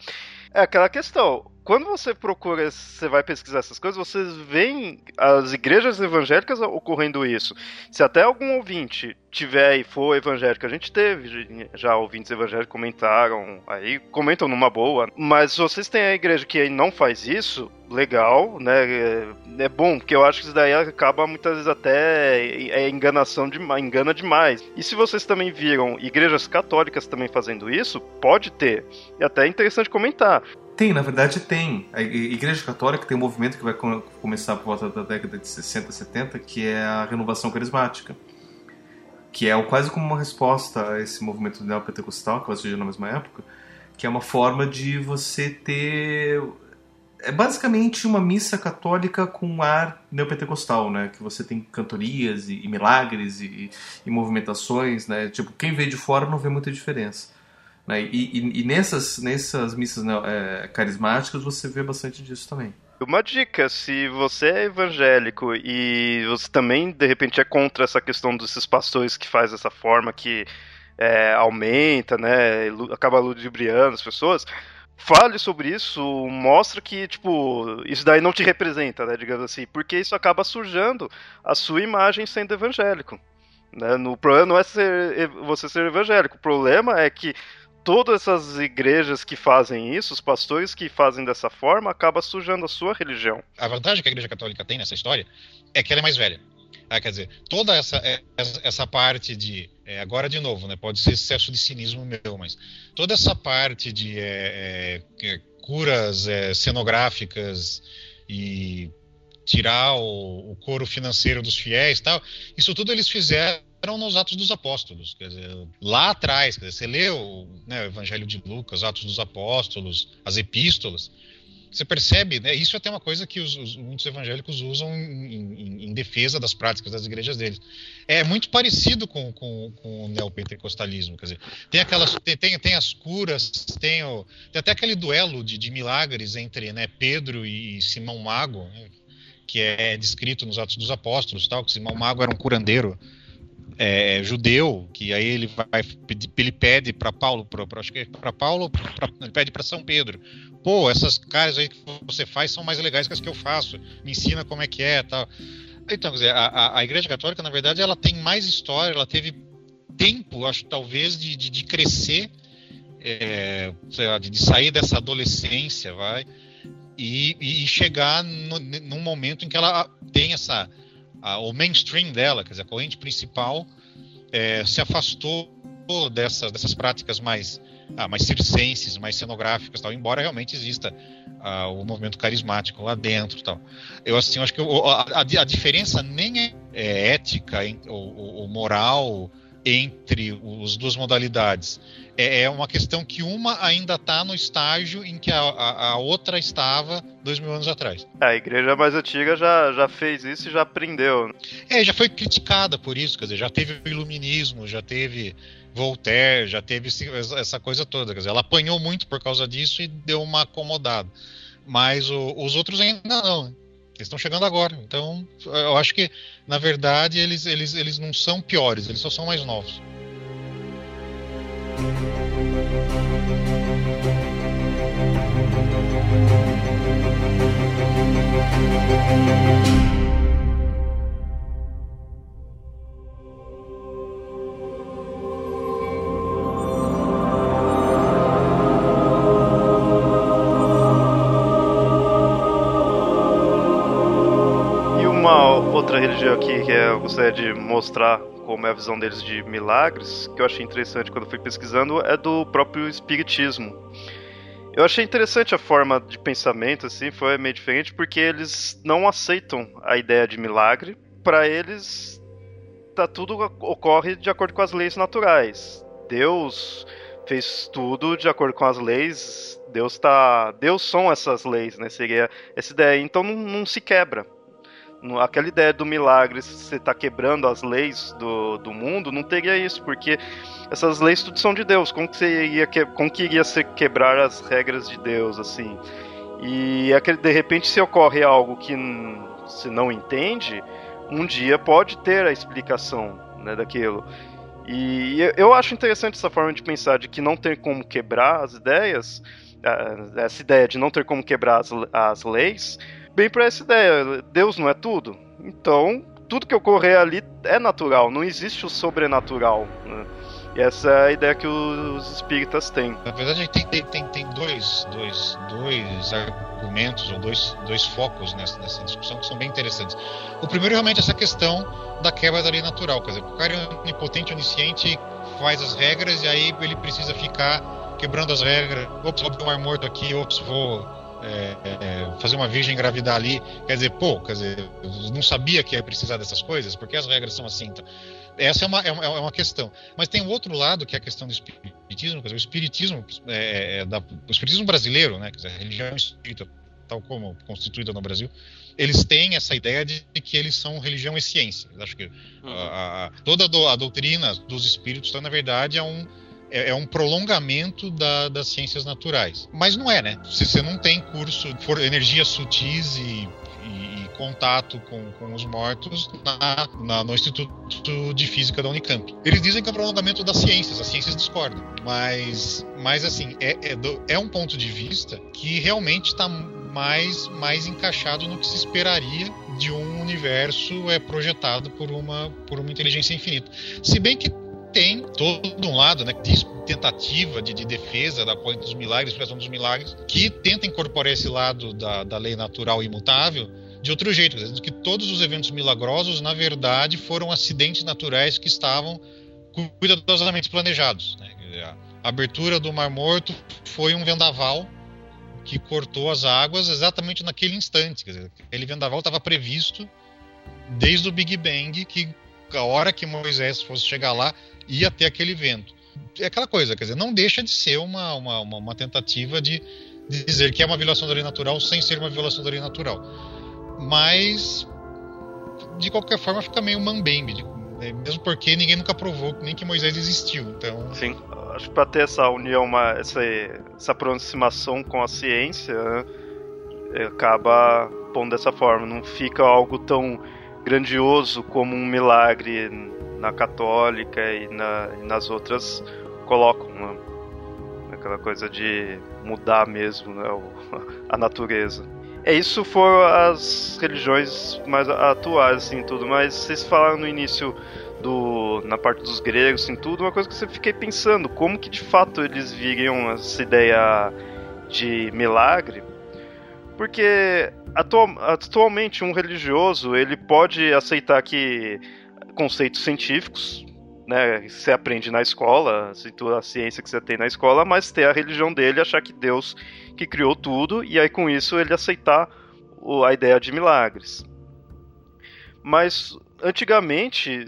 É aquela questão quando você procura, você vai pesquisar essas coisas, vocês veem as igrejas evangélicas ocorrendo isso. Se até algum ouvinte tiver e for evangélico, a gente teve já ouvintes evangélicos comentaram, aí comentam numa boa, mas se vocês têm a igreja que não faz isso, legal, né? É, é bom, porque eu acho que isso daí acaba muitas vezes até é enganação de, engana demais. E se vocês também viram igrejas católicas também fazendo isso, pode ter. E até é interessante comentar. Tem, na verdade tem. A Igreja Católica tem um movimento que vai começar por volta da década de 60, 70, que é a renovação carismática. Que é quase como uma resposta a esse movimento neopentecostal, que vai surgir na mesma época, que é uma forma de você ter. É basicamente uma missa católica com ar neopentecostal, né? Que você tem cantorias e, milagres e, e movimentações, né? Tipo, quem vê de fora não vê muita diferença. Né? E, e, e, nessas, nessas missas né, é, carismáticas você vê bastante disso também. Uma dica, se você é evangélico e você também, de repente, é contra essa questão desses pastores que faz dessa forma, que é, aumenta, né, acaba ludibriando as pessoas, fale sobre isso, mostra que, tipo, isso daí não te representa, né, digamos assim, porque isso acaba sujando a sua imagem sendo evangélico. Né? No, problema não é ser, você ser evangélico, o problema é que todas essas igrejas que fazem isso, os pastores que fazem dessa forma, acaba sujando a sua religião. A vantagem que a igreja católica tem nessa história é que ela é mais velha. Ah, quer dizer, toda essa, é, essa parte de. É, agora, de novo, né, pode ser excesso de cinismo meu, mas toda essa parte de é, é, é curas é, cenográficas e tirar o, o coro financeiro dos fiéis tal, isso tudo eles fizeram eram nos Atos dos Apóstolos. Quer dizer, lá atrás, quer dizer, você lê o, né, o Evangelho de Lucas, Atos dos Apóstolos, as epístolas, você percebe, né, isso é até uma coisa que os, os, muitos evangélicos usam em, em, em, defesa das práticas das igrejas deles. É muito parecido com, com, com o neopentecostalismo, quer dizer, tem aquelas, tem, tem, as curas, tem, o, tem até aquele duelo de, de milagres entre né, Pedro e Simão Mago, né, que é descrito nos Atos dos Apóstolos, tal, que Simão Mago era um curandeiro é, judeu, que aí ele vai ele pede para Paulo, pra, pra, acho que é para Paulo, pra, ele pede para São Pedro. Pô, essas caras aí que você faz são mais legais que as que eu faço. Me ensina como é que é, tal. Então, quer dizer, a, a Igreja Católica, na verdade, ela tem mais história, ela teve tempo, acho talvez, de, de, de crescer, é, lá, de, de, sair dessa adolescência, vai, e, e chegar no, num momento em que ela tem essa a, o mainstream dela, quer dizer, a corrente principal, é, se afastou dessas, dessas práticas mais, ah, mais circenses, mais cenográficas, tal, embora realmente exista ah, o movimento carismático lá dentro, tal. Eu assim, acho que a, a, diferença nem é, é ética ou, ou moral entre as duas modalidades. É, é uma questão que uma ainda está no estágio em que a, a, a, outra estava dois mil anos atrás. A igreja mais antiga já, já fez isso e já aprendeu. É, já foi criticada por isso, quer dizer, já teve o iluminismo, já teve Voltaire, já teve essa coisa toda. Quer dizer, ela apanhou muito por causa disso e deu uma acomodada. Mas o, os outros ainda não. Né? Eles estão chegando agora. Então, eu acho que, na verdade, eles, eles, eles não são piores, eles só são mais novos. Outra religião aqui que eu gostaria de mostrar como é a visão deles de milagres, que eu achei interessante quando fui pesquisando, é do próprio Espiritismo. Eu achei interessante a forma de pensamento, assim, foi meio diferente, porque eles não aceitam a ideia de milagre. Para eles, tá tudo ocorre de acordo com as leis naturais. Deus fez tudo de acordo com as leis. Deus tá, Deus são essas leis, né? Seria essa ideia. Então não, não se quebra aquela ideia do milagre, se você está quebrando as leis do, do mundo, não teria isso, porque essas leis tudo são de Deus. Como que você iria, como que iria ser quebrar as regras de Deus, assim? E aquele, de repente, se ocorre algo que você não entende, um dia pode ter a explicação né, daquilo. E eu acho interessante essa forma de pensar, de que não tem como quebrar as ideias, essa ideia de não ter como quebrar as, as leis, bem para essa ideia. Deus não é tudo. Então, tudo que ocorrer ali é natural, não existe o sobrenatural. Né? E essa é a ideia que os espíritas têm. Na verdade, tem, tem, tem, dois, dois, dois argumentos ou dois, dois focos nessa, nessa discussão que são bem interessantes. O primeiro é realmente essa questão da quebra da lei natural. Quer dizer, o cara é onipotente, onisciente, faz as regras e aí ele precisa ficar quebrando as regras. Ops, vou um ar morto aqui, ops, vou é, é, fazer uma virgem engravidar ali, quer dizer, pô, quer dizer, não sabia que ia precisar dessas coisas, porque as regras são assim. Então, essa é uma, é uma, é uma questão. Mas tem o outro lado, que é a questão do espiritismo, quer dizer, o espiritismo, é, é da, o espiritismo brasileiro, né, quer dizer, a religião espírita, tal como constituída no Brasil, eles têm essa ideia de, que eles são religião e ciência. Eu acho que uhum. a, a, toda a doutrina dos espíritos, na verdade, é um é, é um prolongamento da, das ciências naturais. Mas não é, né? Se você não tem curso for energias sutis e, e, e contato com, com, os mortos na, na, no Instituto de Física da Unicamp. Eles dizem que é um prolongamento das ciências, as ciências discordam. Mas, mas assim, é, é, do, é um ponto de vista que realmente está mais, mais encaixado no que se esperaria de um universo é projetado por uma, por uma inteligência infinita. Se bem que tem todo um lado, né, de tentativa de, de defesa da coisa dos milagres, expressão dos milagres, que tenta incorporar esse lado da, da lei natural imutável de outro jeito, que todos os eventos milagrosos, na verdade, foram acidentes naturais que estavam cuidadosamente planejados. Né? A abertura do Mar Morto foi um vendaval que cortou as águas exatamente naquele instante. Quer dizer, aquele vendaval estava previsto desde o Big Bang, que a hora que Moisés fosse chegar lá, ia ter aquele vento. É aquela coisa, quer dizer, não deixa de ser uma, uma, uma, uma tentativa de, de, dizer que é uma violação da lei natural sem ser uma violação da lei natural. Mas, de qualquer forma, fica meio mambembe, né? mesmo porque ninguém nunca provou nem que Moisés existiu. Então... Sim, acho que para ter essa união, uma, essa, essa aproximação com a ciência, né, acaba pondo dessa forma, não fica algo tão grandioso como um milagre na católica e, na, e nas outras colocam né? aquela coisa de mudar mesmo né? a natureza. É isso foram as religiões mais atuais assim tudo, mas vocês falaram no início do na parte dos gregos assim tudo, uma coisa que eu fiquei pensando, como que de fato eles viriam essa ideia de milagre? Porque atual, atualmente um religioso ele pode aceitar que conceitos científicos, né, que você aprende na escola, a ciência que você tem na escola, mas ter a religião dele, achar que Deus que criou tudo, e aí com isso ele aceitar a ideia de milagres. Mas antigamente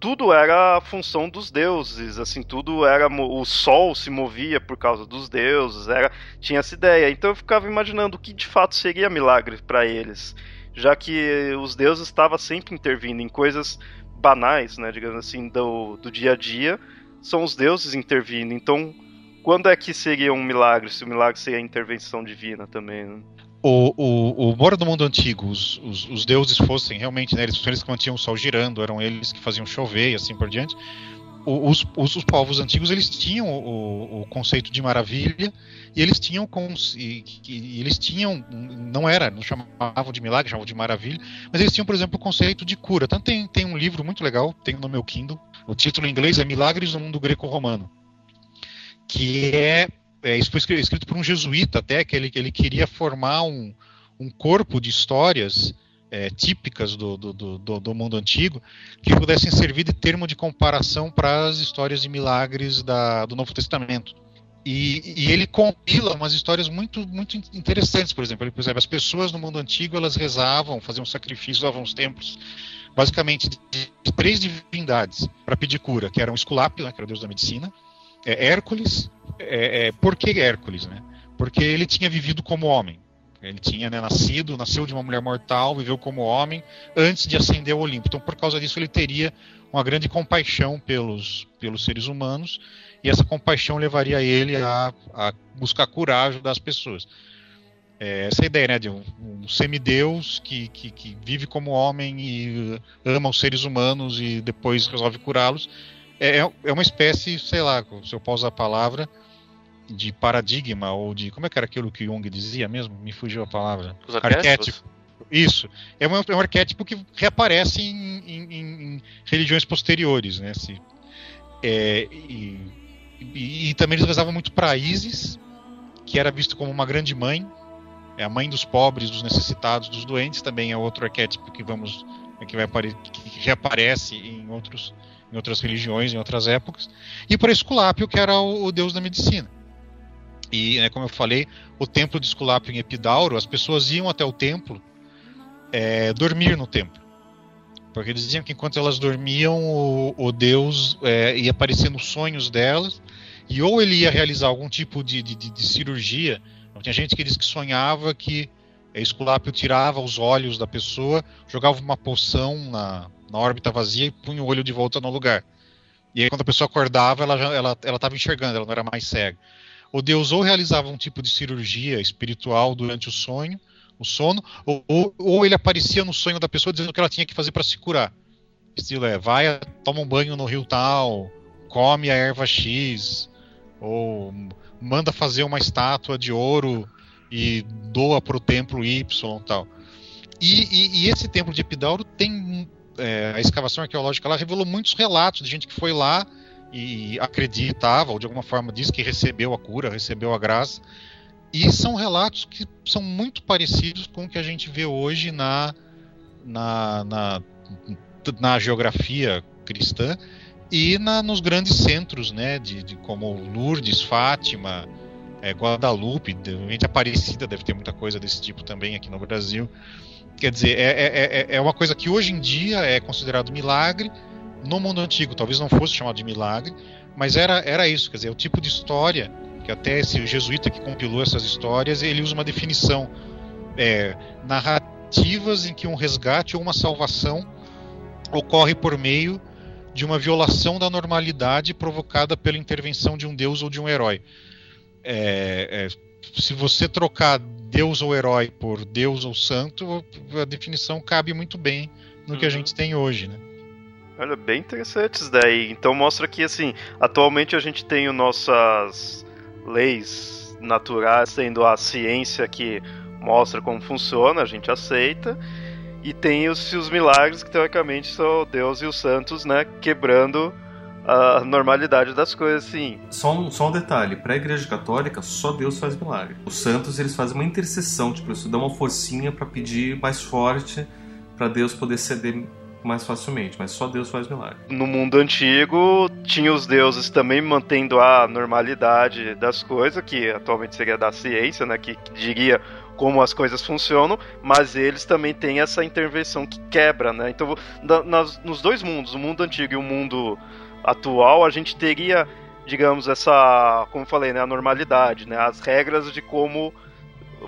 tudo era a função dos deuses, assim, tudo era o sol se movia por causa dos deuses, era tinha essa ideia. Então eu ficava imaginando o que de fato seria milagre para eles já que os deuses estavam sempre intervindo em coisas banais, né, digamos assim, do, do dia a dia, são os deuses intervindo. Então, quando é que seria um milagre? Se o milagre seria a intervenção divina também, né? O, o, o Mora do mundo antigo, os, os, os, deuses fossem realmente, né, eles, eles que mantinham o sol girando, eram eles que faziam chover e assim por diante. Os, os, os povos antigos eles tinham o, o conceito de maravilha e eles tinham e, e, eles tinham não era não chamavam de milagre chamavam de maravilha mas eles tinham por exemplo o conceito de cura. Tanto tem, tem um livro muito legal tem no meu Kindle o título em inglês é Milagres no Mundo Greco-Romano que é, é isso foi escrito por um jesuíta até que ele, ele queria formar um, um corpo de histórias é, típicas do, do, do, do, mundo antigo que pudessem servir de termo de comparação para as histórias de milagres da, do Novo Testamento. E, e, ele compila umas histórias muito, muito interessantes, por exemplo. Por exemplo, as pessoas no mundo antigo elas rezavam, faziam sacrifícios, davam os templos, basicamente de três divindades para pedir cura, que eram Esculápio, né, que era o deus da medicina, é, Hércules. É, é, por que Hércules? Né? Porque ele tinha vivido como homem. Ele tinha né, nascido, nasceu de uma mulher mortal, viveu como homem antes de ascender ao Olimpo. Então, por causa disso, ele teria uma grande compaixão pelos, pelos seres humanos e essa compaixão levaria ele a, a buscar curar, ajudar as pessoas. É, essa ideia né, de um, um semideus que, que, que, vive como homem e ama os seres humanos e depois resolve curá-los é, é uma espécie, sei lá, se eu posso usar a palavra, de paradigma ou de. Como é que era aquilo que Jung dizia mesmo? Me fugiu a palavra. Os arquétipos. Isso. É um, é um arquétipo que reaparece em, em, em religiões posteriores, né? Se, é, e, e, e, também eles rezavam muito para Isis, que era visto como uma grande mãe, é a mãe dos pobres, dos necessitados, dos doentes, também é outro arquétipo que vamos que vai que reaparece em outros em outras religiões, em outras épocas, e para Esculápio, que era o, o deus da medicina. E, né, como eu falei, o templo de Esculápio em Epidauro, as pessoas iam até o templo é, dormir no templo. Porque eles diziam que enquanto elas dormiam, o, o Deus é, ia aparecer nos sonhos delas, e ou ele ia realizar algum tipo de, de, de cirurgia. Então, tinha gente que diz que sonhava que Esculápio tirava os olhos da pessoa, jogava uma poção na, na órbita vazia e punha o olho de volta no lugar. E aí, quando a pessoa acordava, ela estava ela, ela enxergando, ela não era mais cega. O Deus ou realizava um tipo de cirurgia espiritual durante o sonho, o sono, ou, ou, ou ele aparecia no sonho da pessoa dizendo o que ela tinha que fazer para se curar. Estilo é, vai, toma um banho no rio tal, come a erva X, ou manda fazer uma estátua de ouro e doa para o templo Y tal. E, e, e, esse templo de Epidauro tem é, a escavação arqueológica lá revelou muitos relatos de gente que foi lá e acreditava ou de alguma forma diz que recebeu a cura, recebeu a graça. E são relatos que são muito parecidos com o que a gente vê hoje na, na, na, na geografia cristã e na, nos grandes centros, né, de, de como Lourdes, Fátima, é, Guadalupe, de Aparecida deve ter muita coisa desse tipo também aqui no Brasil. Quer dizer, é, é, é, é uma coisa que hoje em dia é considerado milagre, no mundo antigo talvez não fosse chamado de milagre, mas era, era isso, quer dizer, é o tipo de história que até esse jesuíta que compilou essas histórias, ele usa uma definição é, narrativas em que um resgate ou uma salvação ocorre por meio de uma violação da normalidade provocada pela intervenção de um deus ou de um herói. É, é, se você trocar Deus ou herói por Deus ou santo, a definição cabe muito bem no uhum. que a uhum. gente tem hoje, né? Olha, bem interessante isso daí. Então mostra que, assim, atualmente a gente tem nossas leis naturais, sendo a ciência que mostra como funciona, a gente aceita. E tem os, os milagres que teoricamente são Deus e os santos, né, quebrando a normalidade das coisas, sim. Só um, só um detalhe, para a Igreja Católica, só Deus faz milagre. Os santos, eles fazem uma intercessão, tipo, isso dá uma forcinha para pedir mais forte para Deus poder ceder mais facilmente, mas só Deus faz milagre. No mundo antigo, tinha os deuses também mantendo a normalidade das coisas, que atualmente seria da ciência, né, que, diria como as coisas funcionam, mas eles também têm essa intervenção que quebra, né? Então, na, nas, nos dois mundos, o mundo antigo e o mundo atual, a gente teria, digamos, essa, como falei, né, a normalidade, né, as regras de como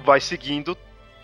vai seguindo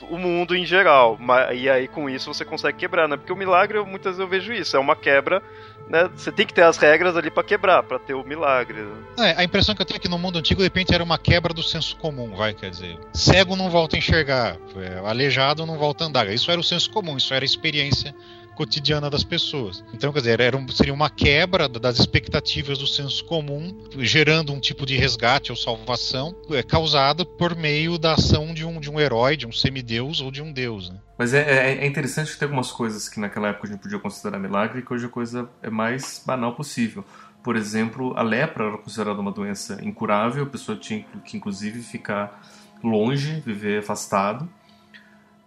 o mundo em geral. E aí com isso você consegue quebrar, né? Porque o milagre, muitas vezes eu vejo isso, é uma quebra, né? Você tem que ter as regras ali para quebrar, para ter o milagre. É, a impressão que eu tenho é que no mundo antigo, de repente, era uma quebra do senso comum, vai, quer dizer. Cego não volta a enxergar, é, aleijado não volta a andar. Isso era o senso comum, isso era a experiência cotidiana das pessoas. Então, quer dizer, era um, seria uma quebra das expectativas do senso comum, gerando um tipo de resgate ou salvação é, causada por meio da ação de um, de um herói, de um semideus ou de um deus. Né? Mas é, é, é, interessante que tem algumas coisas que naquela época a gente podia considerar milagre que hoje a coisa é mais banal possível. Por exemplo, a lepra era considerada uma doença incurável, a pessoa tinha que inclusive ficar longe, viver afastado.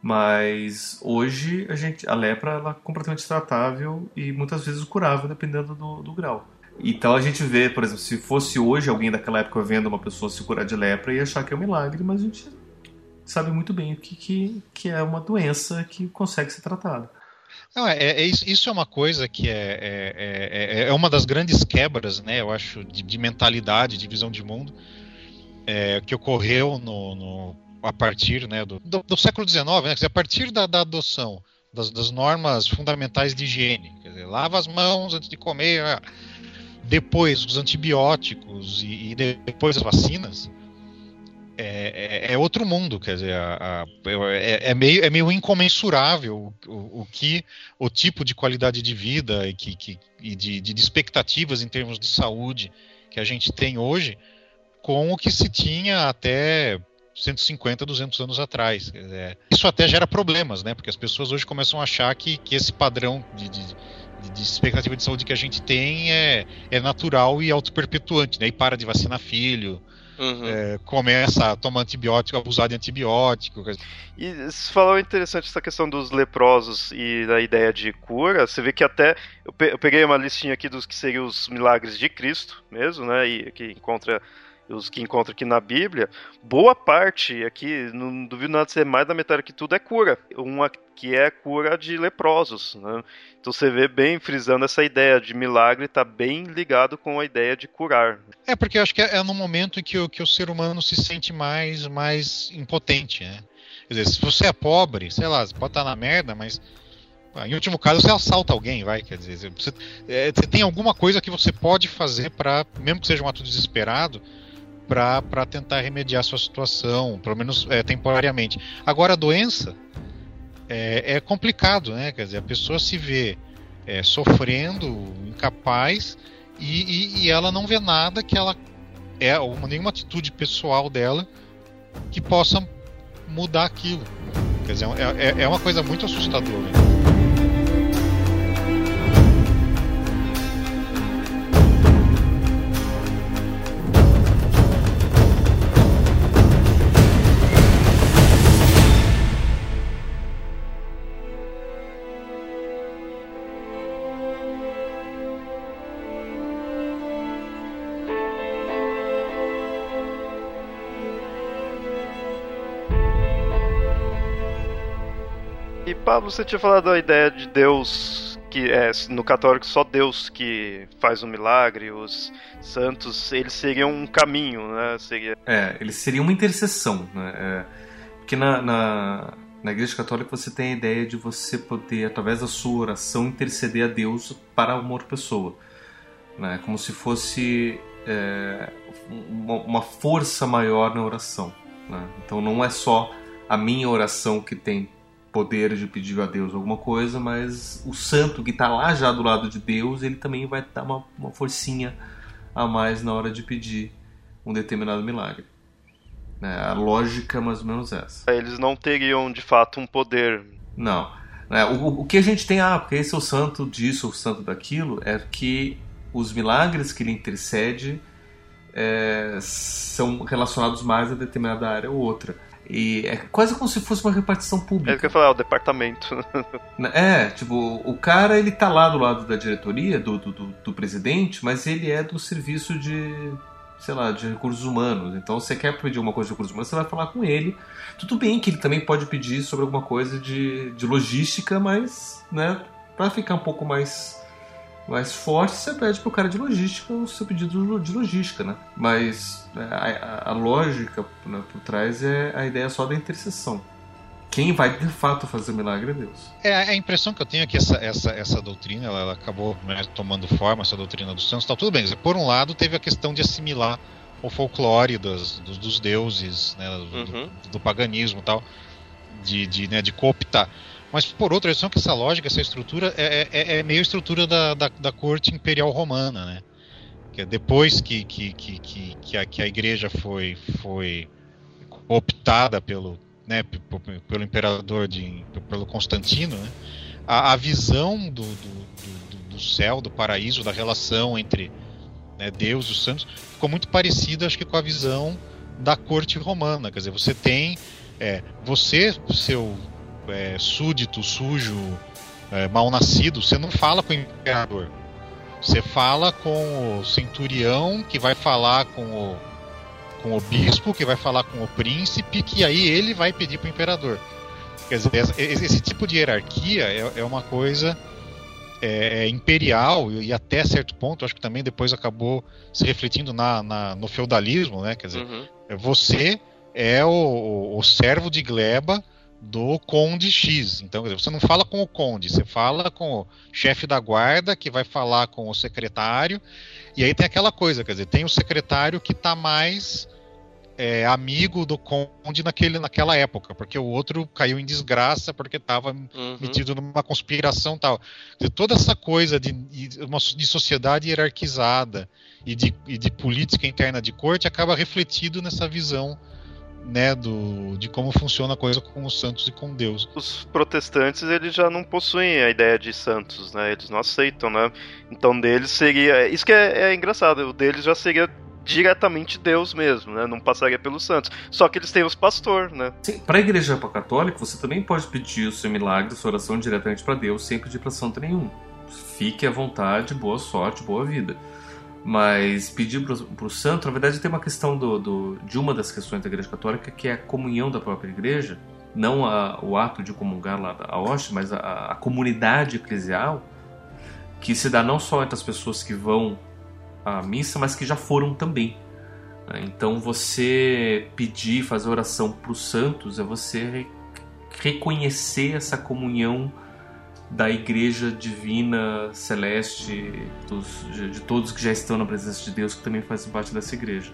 Mas hoje a gente a lepra ela é completamente tratável e muitas vezes curável dependendo do, do grau. Então a gente vê, por exemplo, se fosse hoje alguém daquela época vendo uma pessoa se curar de lepra, ia achar que é um milagre, mas a gente sabe muito bem o que, que, que é uma doença que consegue ser tratada. Não, é, é, isso é uma coisa que é, é, é, é, uma das grandes quebras, né, eu acho, de, de mentalidade, de visão de mundo, é, que ocorreu no, no, a partir né, do, do, do século XIX, né, dizer, a partir da, da adoção das, das, normas fundamentais de higiene. Quer dizer, lava as mãos antes de comer. Ah, depois os antibióticos e, e depois as vacinas. É, é, é, outro mundo, quer dizer, a, a, é, é, meio, é meio incomensurável o, o, o, que o tipo de qualidade de vida e, que, que, e de, de expectativas em termos de saúde que a gente tem hoje com o que se tinha até 150, 200 anos atrás. isso até gera problemas, né? Porque as pessoas hoje começam a achar que, que esse padrão de, de, de expectativa de saúde que a gente tem é, é natural e auto-perpetuante, né? E para de vacinar filho, Uhum. É, começa a tomar antibiótico, abusar de antibiótico. E você falou interessante essa questão dos leprosos e da ideia de cura. Você vê que até. Eu peguei uma listinha aqui dos que seriam os milagres de Cristo mesmo, né? E que encontra os que encontra aqui na Bíblia, boa parte aqui, não duvido nada de ser mais da metade que tudo é cura. Uma que é cura de leprosos. Né? Então você vê bem frisando essa ideia de milagre, está bem ligado com a ideia de curar. É, porque eu acho que é, é no momento que o, que o ser humano se sente mais, mais impotente. Né? Quer dizer, se você é pobre, sei lá, você pode estar na merda, mas em último caso, você assalta alguém, vai, quer dizer, você, é, você tem alguma coisa que você pode fazer para, mesmo que seja um ato desesperado, para tentar remediar sua situação, pelo menos é, temporariamente. Agora, a doença é, é, complicado, né? Quer dizer, a pessoa se vê é, sofrendo, incapaz, e, e, e, ela não vê nada que ela. É, uma, nenhuma atitude pessoal dela que possa mudar aquilo. Quer dizer, é, é, é uma coisa muito assustadora. Você tinha falado da ideia de Deus que é no católico só Deus que faz um milagre, os santos eles seriam um caminho, né? Seria... É, eles seriam uma intercessão, né? É, porque na, na, na Igreja Católica você tem a ideia de você poder, através da sua oração, interceder a Deus para uma outra pessoa, né? Como se fosse é, uma, uma, força maior na oração. Né? Então não é só a minha oração que tem poder de pedir a Deus alguma coisa, mas o santo que está lá já do lado de Deus, ele também vai dar uma, uma forcinha a mais na hora de pedir um determinado milagre. É, a lógica é mais ou menos essa. Eles não teriam de fato um poder. Não. É, o, o que a gente tem, ah, porque esse é o santo disso, o santo daquilo, é que os milagres que ele intercede é, são relacionados mais a determinada área ou outra. E é quase como se fosse uma repartição pública. É o que eu ia falar, o departamento. é, tipo, o cara ele tá lá do lado da diretoria, do, do, do, do presidente, mas ele é do serviço de, sei lá, de recursos humanos. Então, você quer pedir uma coisa de recursos humanos, você vai falar com ele. Tudo bem que ele também pode pedir sobre alguma coisa de, de logística, mas, né, para ficar um pouco mais mais forte, você pede pro cara de logística o seu pedido de logística, né? Mas é, a, a, a lógica né, por trás é a ideia só da intercessão. Quem vai de fato fazer o milagre é Deus. É, a impressão que eu tenho é que essa, essa, essa doutrina ela, ela acabou né, tomando forma, essa doutrina dos santos, tá tudo bem. Por um lado, teve a questão de assimilar o folclore dos, dos, dos deuses, né, do, uhum. do, do, paganismo e tal, de, de, né, de cooptar. Mas por outra, questão que essa lógica, essa estrutura é, é, é meio a estrutura da, da, da, corte imperial romana, né? Que é depois que, que, que, que, que, a, que a igreja foi, foi optada pelo, né, pelo imperador, de, pelo Constantino, né? a, a visão do, do, do, do, céu, do paraíso, da relação entre né, Deus e os santos ficou muito parecida, acho que, com a visão da corte romana. Quer dizer, você tem é, você, seu é, súdito, sujo, é, mal nascido, você não fala com o imperador. Você fala com o centurião, que vai falar com o, com o bispo, que vai falar com o príncipe, que aí ele vai pedir para o imperador. Quer dizer, esse, tipo de hierarquia é, é uma coisa é, é imperial e até certo ponto, acho que também depois acabou se refletindo na, na no feudalismo, né? Quer dizer, uhum. você é o, o servo de gleba do conde X. Então, você não fala com o conde, você fala com o chefe da guarda, que vai falar com o secretário. E aí tem aquela coisa, quer dizer, tem o secretário que está mais é, amigo do conde naquele, naquela época, porque o outro caiu em desgraça porque estava uhum. metido numa conspiração tal. Dizer, toda essa coisa de, de sociedade hierarquizada e de, e de política interna de corte acaba refletido nessa visão né, do, de como funciona a coisa com os santos e com Deus. Os protestantes eles já não possuem a ideia de santos, né? Eles não aceitam, né? Então deles seria isso que é, é engraçado. O deles já seria diretamente Deus mesmo, né? Não passaria pelos santos. Só que eles têm os pastores, né? Sim, para a igreja católica, você também pode pedir o seu milagre, sua oração diretamente para Deus, sem pedir para santo nenhum. Fique à vontade, boa sorte, boa vida. Mas pedir para o santo, na verdade, tem uma questão do, do, de uma das questões da Igreja Católica, que é a comunhão da própria Igreja, não a, o ato de comungar lá a hoste, mas a, a comunidade eclesial, que se dá não só entre as pessoas que vão à missa, mas que já foram também. Então, você pedir, fazer oração para os santos, é você reconhecer essa comunhão da Igreja Divina Celeste, dos, de, de, todos que já estão na presença de Deus, que também fazem parte dessa igreja.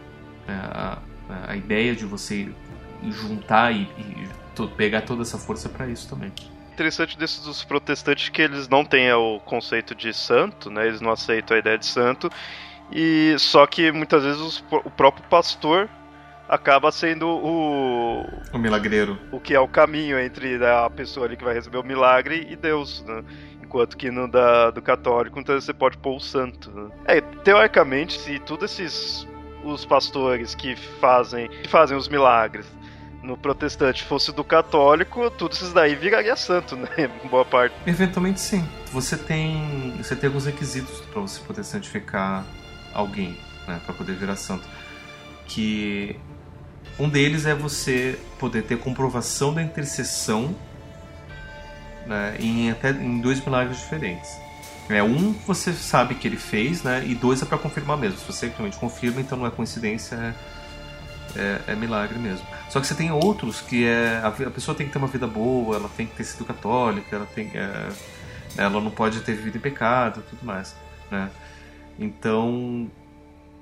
É, a, a, ideia de você juntar e, e to, pegar toda essa força para isso também. Interessante desses dos protestantes que eles não têm o conceito de santo, né? Eles não aceitam a ideia de santo e só que muitas vezes os, o próprio pastor acaba sendo o. O milagreiro. O que é o caminho entre a pessoa ali que vai receber o milagre e Deus, né? Enquanto que no da, do católico, então você pode pôr o santo. Né? É, teoricamente, se todos esses os pastores que fazem, que fazem os milagres no protestante fosse do católico, tudo isso daí viraria santo, né? Boa parte. Eventualmente sim. Você tem, você tem alguns requisitos para você poder santificar alguém, né, para poder virar santo. Que um deles é você poder ter comprovação da intercessão né, em até em dois milagres diferentes. É um você sabe que ele fez, né, e dois é para confirmar mesmo. Se você realmente confirma, então não é coincidência, é, é, é, milagre mesmo. Só que você tem outros que é a, a, pessoa tem que ter uma vida boa, ela tem que ter sido católica, ela tem é, ela não pode ter vivido em pecado, tudo mais, né? Então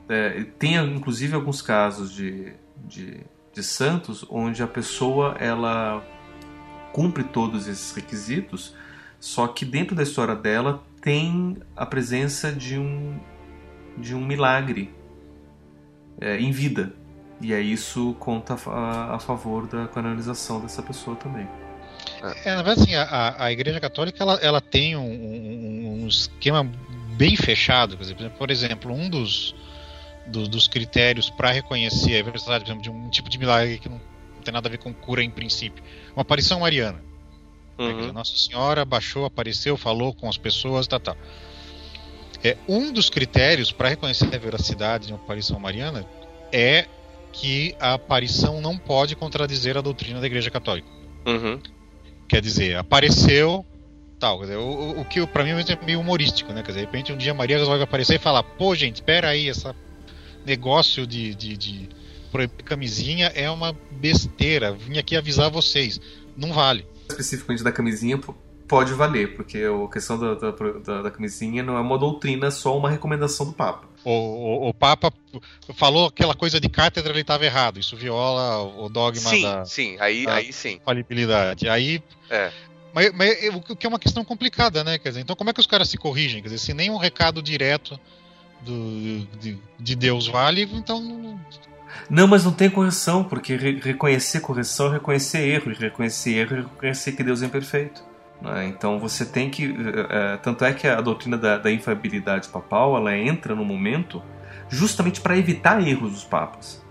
é, tem inclusive alguns casos de de, de santos onde a pessoa ela cumpre todos esses requisitos, só que dentro da história dela tem a presença de um de um milagre é, em vida e aí isso conta a, a, favor da canonização dessa pessoa também. É, na verdade, assim, a, a Igreja Católica ela, ela tem um, um, um esquema bem fechado. Por exemplo, um dos, do, dos critérios para reconhecer a veracidade exemplo, de um tipo de milagre que não, tem nada a ver com cura em princípio. Uma aparição mariana. Uhum. Nossa Senhora baixou, apareceu, falou com as pessoas, tá, tá. É, um dos critérios para reconhecer a veracidade de uma aparição mariana é que a aparição não pode contradizer a doutrina da Igreja Católica. Uhum. Quer dizer, apareceu, tal. Dizer, o, o, que para mim é meio humorístico, né? Quer dizer, de repente um dia Maria resolve aparecer e falar: pô, gente, espera aí, essa negócio de, de, de proibir camisinha é uma besteira. Vim aqui avisar vocês. Não vale. Especificamente da camisinha pode valer, porque a questão da, da, da, da camisinha não é uma doutrina, é só uma recomendação do Papa. O, o, o, Papa falou aquela coisa de cátedra, ele estava errado. Isso viola o dogma sim, da, sim, aí, da aí sim. falibilidade. Aí, é. mas, mas o que é uma questão complicada, né? Quer dizer, então como é que os caras se corrigem? Quer dizer, se nem um recado direto do, de, de Deus vale, então. Não, mas não tem correção, porque re reconhecer correção é reconhecer erro, e reconhecer erro é reconhecer que Deus é imperfeito. Né? Então você tem que. É, tanto é que a doutrina da, da infabilidade papal ela entra no momento justamente para evitar erros dos papas.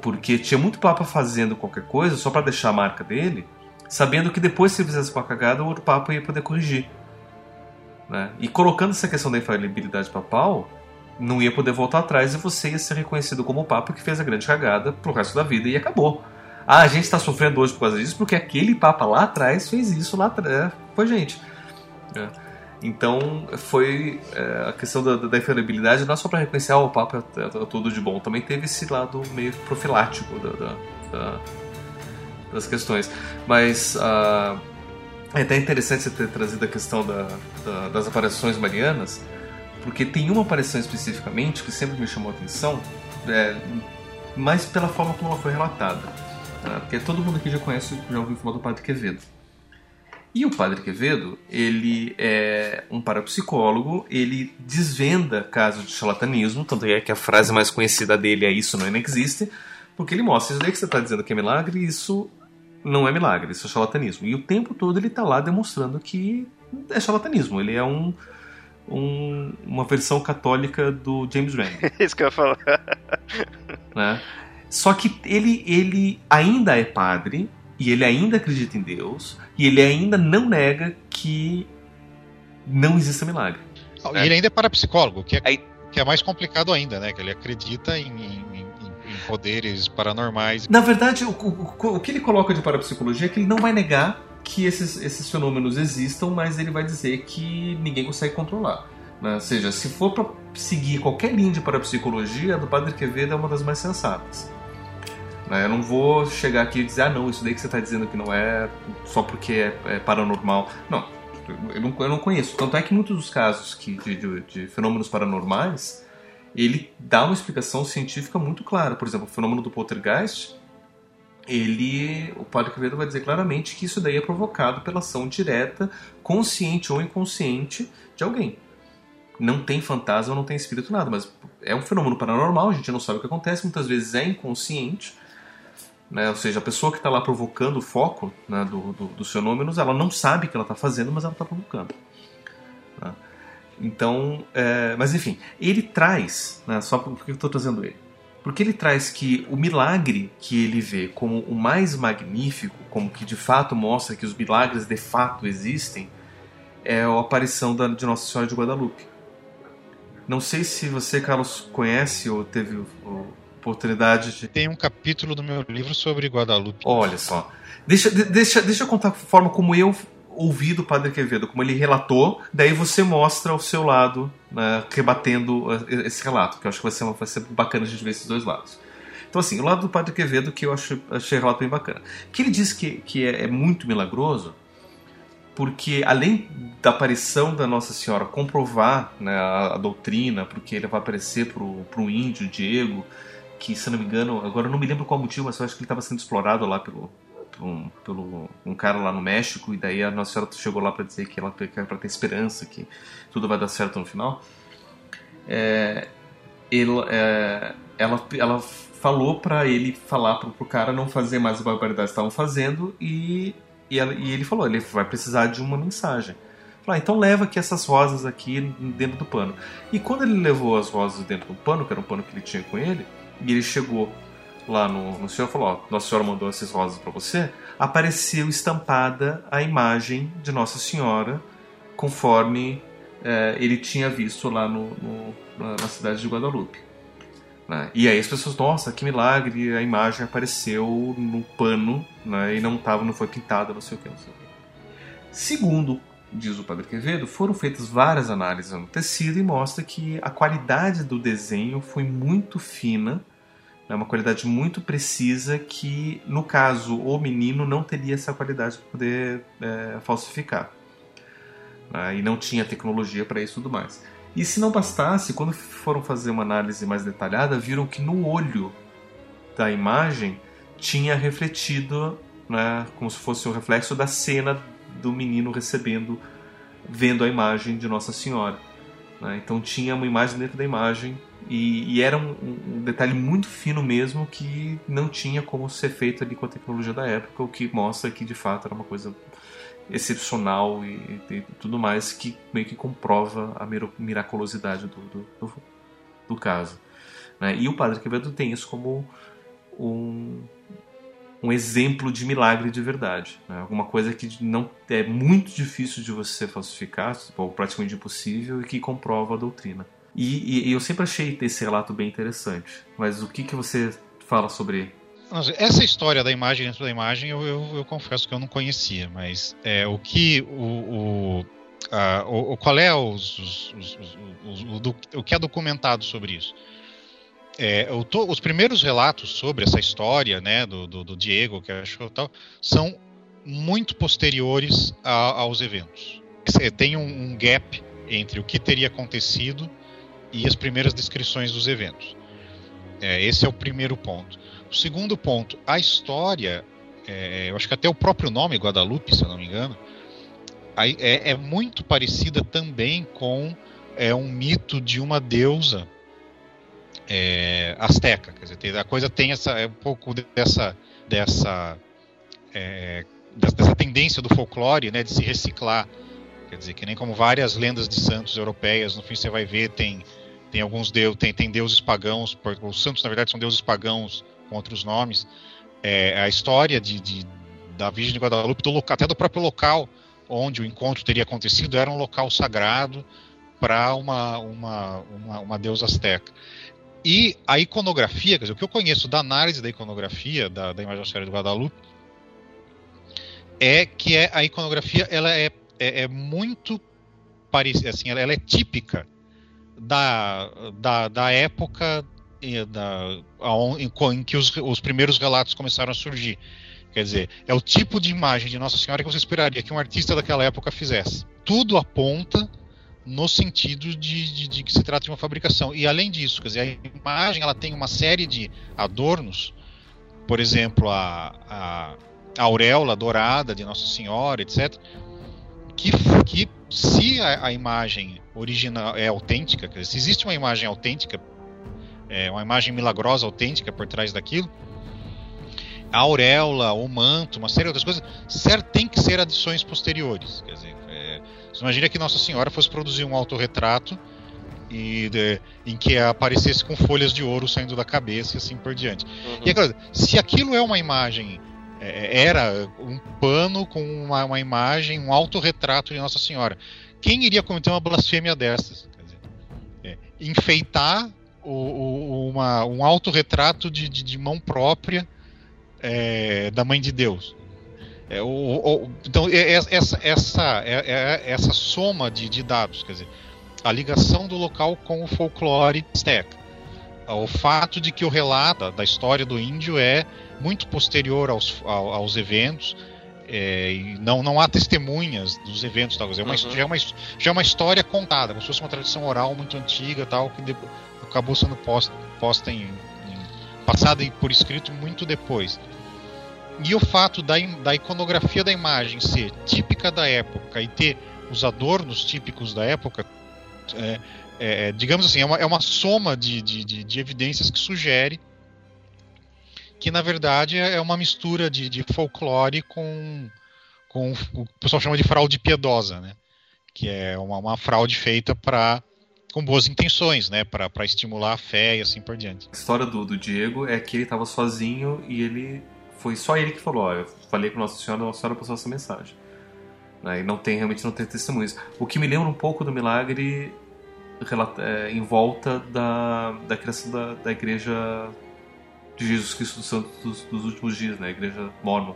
Porque tinha muito papa fazendo qualquer coisa só para deixar a marca dele, sabendo que depois se fizesse uma cagada, o outro papa ia poder corrigir. Né? E colocando essa questão da infalibilidade papal, não ia poder voltar atrás e você ia ser reconhecido como o Papa que fez a grande cagada pro resto da vida e acabou. Ah, a gente está sofrendo hoje por causa disso porque aquele Papa lá atrás fez isso lá atrás. É, foi gente. É. Então, foi é, a questão da, da infalibilidade, não é só para reconhecer, ah, o Papa é, é, tudo de bom, também teve esse lado meio profilático da, da, das questões. Mas uh, é até interessante você ter trazido a questão das aparições marianas, porque tem uma aparição especificamente que sempre me chamou a atenção, é, mas pela forma como ela foi relatada. Né? Porque todo mundo aqui já conhece, já ouviu falar do Padre Quevedo. E o Padre Quevedo, ele é um parapsicólogo, ele desvenda casos de charlatanismo, tanto é que a frase mais conhecida dele é isso não existe, porque ele mostra isso daí que você está dizendo que é milagre, isso não é milagre, isso é charlatanismo. E o tempo todo ele está lá demonstrando que é charlatanismo, ele é um, um, uma versão católica do James Rand. Isso que eu ia falar. Né? Só que ele, ele ainda é padre, e ele ainda acredita em Deus, e ele ainda não nega que não exista milagre. E ele ainda é parapsicólogo, que é, Aí... que é mais complicado ainda, né? Que ele acredita em, em, em poderes paranormais. Na verdade, o, o, o que ele coloca de parapsicologia é que ele não vai negar que esses, esses fenômenos existam, mas ele vai dizer que ninguém consegue controlar. Né? Ou seja, se for para seguir qualquer linha de parapsicologia, a do Padre Quevedo é uma das mais sensatas. Né? Eu não vou chegar aqui e dizer, ah, não, isso daí que você está dizendo que não é só porque é, é paranormal. Não eu, não, eu não conheço. Tanto é que muitos dos casos que, de, de, de fenômenos paranormais, ele dá uma explicação científica muito clara. Por exemplo, o fenômeno do poltergeist, ele, o Padre Quevedo vai dizer claramente que isso daí é provocado pela ação direta, consciente ou inconsciente, de alguém. Não tem fantasma, não tem espírito, nada, mas é um fenômeno paranormal, a gente não sabe o que acontece, muitas vezes é inconsciente, né? ou seja, a pessoa que está lá provocando o foco né, do, do, dos fenômenos, ela não sabe o que ela está fazendo, mas ela está provocando. Né? Então, é, mas enfim, ele traz, né, só por que eu estou trazendo ele? Porque ele traz que o milagre que ele vê como o mais magnífico, como que de fato mostra que os milagres de fato existem, é a aparição da, de Nossa Senhora de Guadalupe. Não sei se você, Carlos, conhece ou teve a oportunidade de. Tem um capítulo do meu livro sobre Guadalupe. Olha só. Deixa, deixa, deixa eu contar a forma como eu ouvi do Padre Quevedo, como ele relatou, daí você mostra o seu lado, né, rebatendo eh, esse relato, que eu acho que vai ser, vai ser bacana a gente ver esses dois lados. Então, assim, o lado do Padre Quevedo que eu acho, achei relato bem bacana. Que ele diz que, que é, é muito milagroso, porque além da aparição da Nossa Senhora comprovar né, a, a, doutrina, porque ele vai aparecer para o índio Diego, que se não me engano, agora eu não me lembro qual motivo, mas eu acho que ele estava sendo explorado lá pelo, um, pelo um cara lá no México e daí a Nossa Senhora chegou lá para dizer que ela para ter esperança que tudo vai dar certo no final. É, ele, é, ela, ela falou para ele falar pro, pro cara não fazer mais as barbaridades que estavam fazendo e, e, ela, e, ele falou ele vai precisar de uma mensagem. Ah, então leva aqui essas rosas aqui dentro do pano. E quando ele levou as rosas dentro do pano, que era um pano que ele tinha com ele, e ele chegou lá no, no senhor falou: ó, Nossa Senhora mandou essas rosas para você. Apareceu estampada a imagem de Nossa Senhora, conforme é, ele tinha visto lá no, no, na cidade de Guadalupe. Né? E aí as pessoas, nossa, que milagre, a imagem apareceu no pano né? e não tava, não foi pintada, não sei o que, não sei o que. Segundo diz o Padre Quevedo, foram feitas várias análises no tecido e mostra que a qualidade do desenho foi muito fina é uma qualidade muito precisa que, no caso, o menino não teria essa qualidade para poder é, falsificar. Né? E não tinha tecnologia para isso e tudo mais. E se não bastasse, quando foram fazer uma análise mais detalhada, viram que no olho da imagem tinha refletido, né, como se fosse um reflexo da cena do menino recebendo, vendo a imagem de Nossa Senhora. Né? Então tinha uma imagem dentro da imagem e, e era um, um, detalhe muito fino mesmo que não tinha como ser feito ali com a tecnologia da época, o que mostra que de fato era uma coisa excepcional e, e tudo mais que meio que comprova a miraculosidade do, do, do, do caso. Né? E o Padre Quevedo tem isso como um, um exemplo de milagre de verdade. Né? Alguma coisa que não é muito difícil de você falsificar, ou praticamente impossível, e que comprova a doutrina. E, e, e eu sempre achei esse relato bem interessante. Mas o que, que você fala sobre essa história da imagem dentro da imagem eu, eu, eu confesso que eu não conhecia, mas é, o que o, o, a, o, qual é os, os, os, o, o que é documentado sobre isso? É, tô, os primeiros relatos sobre essa história, né, do, do, do Diego que achou tal, são muito posteriores a, aos eventos. Tem um, um gap entre o que teria acontecido e as primeiras descrições dos eventos. É, esse é o primeiro ponto. O segundo ponto, a história, é, eu acho que até o próprio nome, Guadalupe, se eu não me engano, é, é muito parecida também com é, um mito de uma deusa é, asteca. Quer dizer, a coisa tem essa, é um pouco dessa, dessa, é, dessa tendência do folclore né, de se reciclar. Quer dizer, que nem como várias lendas de santos europeias, no fim você vai ver, tem, tem alguns deuses, tem, tem deuses pagãos, os santos na verdade são deuses pagãos com outros nomes. É, a história de, de, da Virgem de Guadalupe, do, até do próprio local onde o encontro teria acontecido, era um local sagrado para uma, uma, uma, uma deusa azteca. E a iconografia, quer dizer, o que eu conheço da análise da iconografia da, da imagem de Guadalupe é que é, a iconografia ela é, é, é muito parecida, assim, ela, ela, é típica da, da, da época da, em, em, que os, os primeiros relatos começaram a surgir. Quer dizer, é o tipo de imagem de Nossa Senhora que você esperaria que um artista daquela época fizesse. Tudo aponta no sentido de, de, de, que se trata de uma fabricação. E além disso, quer dizer, a imagem ela tem uma série de adornos, por exemplo, a, a, a auréola dourada de Nossa Senhora, etc., que, que se a, a, imagem original é autêntica, dizer, se existe uma imagem autêntica é, uma imagem milagrosa, autêntica por trás daquilo. A auréola, o manto, uma série de outras coisas, certo, tem que ser adições posteriores. Quer dizer, é, você imagina que Nossa Senhora fosse produzir um autorretrato e de, em que aparecesse com folhas de ouro saindo da cabeça e assim por diante. Uhum. E é se aquilo é uma imagem, é, era um pano com uma, uma, imagem, um autorretrato de Nossa Senhora, quem iria cometer uma blasfêmia dessas? Dizer, é, enfeitar o, o, uma, um autorretrato de, de, de mão própria é, da Mãe de Deus. É, o, o, então, é, é, essa, essa, é, é, essa soma de, de, dados, quer dizer, a ligação do local com o folclore azteca, o fato de que o relato da história do índio é muito posterior aos, aos eventos, é, não, não há testemunhas dos eventos, tal, é uma, uhum. já, é uma, já é uma história contada, como se fosse uma tradição oral muito antiga, tal, que depois, acabou sendo posta, posta em, em, passada por escrito muito depois. E o fato da, da iconografia da imagem ser típica da época e ter os adornos típicos da época, é, é, digamos assim, é uma, é uma soma de, de, de, de, evidências que sugere que, na verdade, é, uma mistura de, de folclore com, com o pessoal chama de fraude piedosa, né? que é uma, uma fraude feita para com boas intenções, né, para estimular a fé e assim por diante. A história do, do Diego é que ele estava sozinho e ele foi só ele que falou, ó, eu falei com Nossa Senhora, Nossa Senhora passou essa mensagem. Né, e não tem realmente não tem testemunhos. O que me lembra um pouco do milagre é, em volta da, da criação da, da igreja de Jesus Cristo dos Santos dos, dos últimos dias, né, a igreja mormon.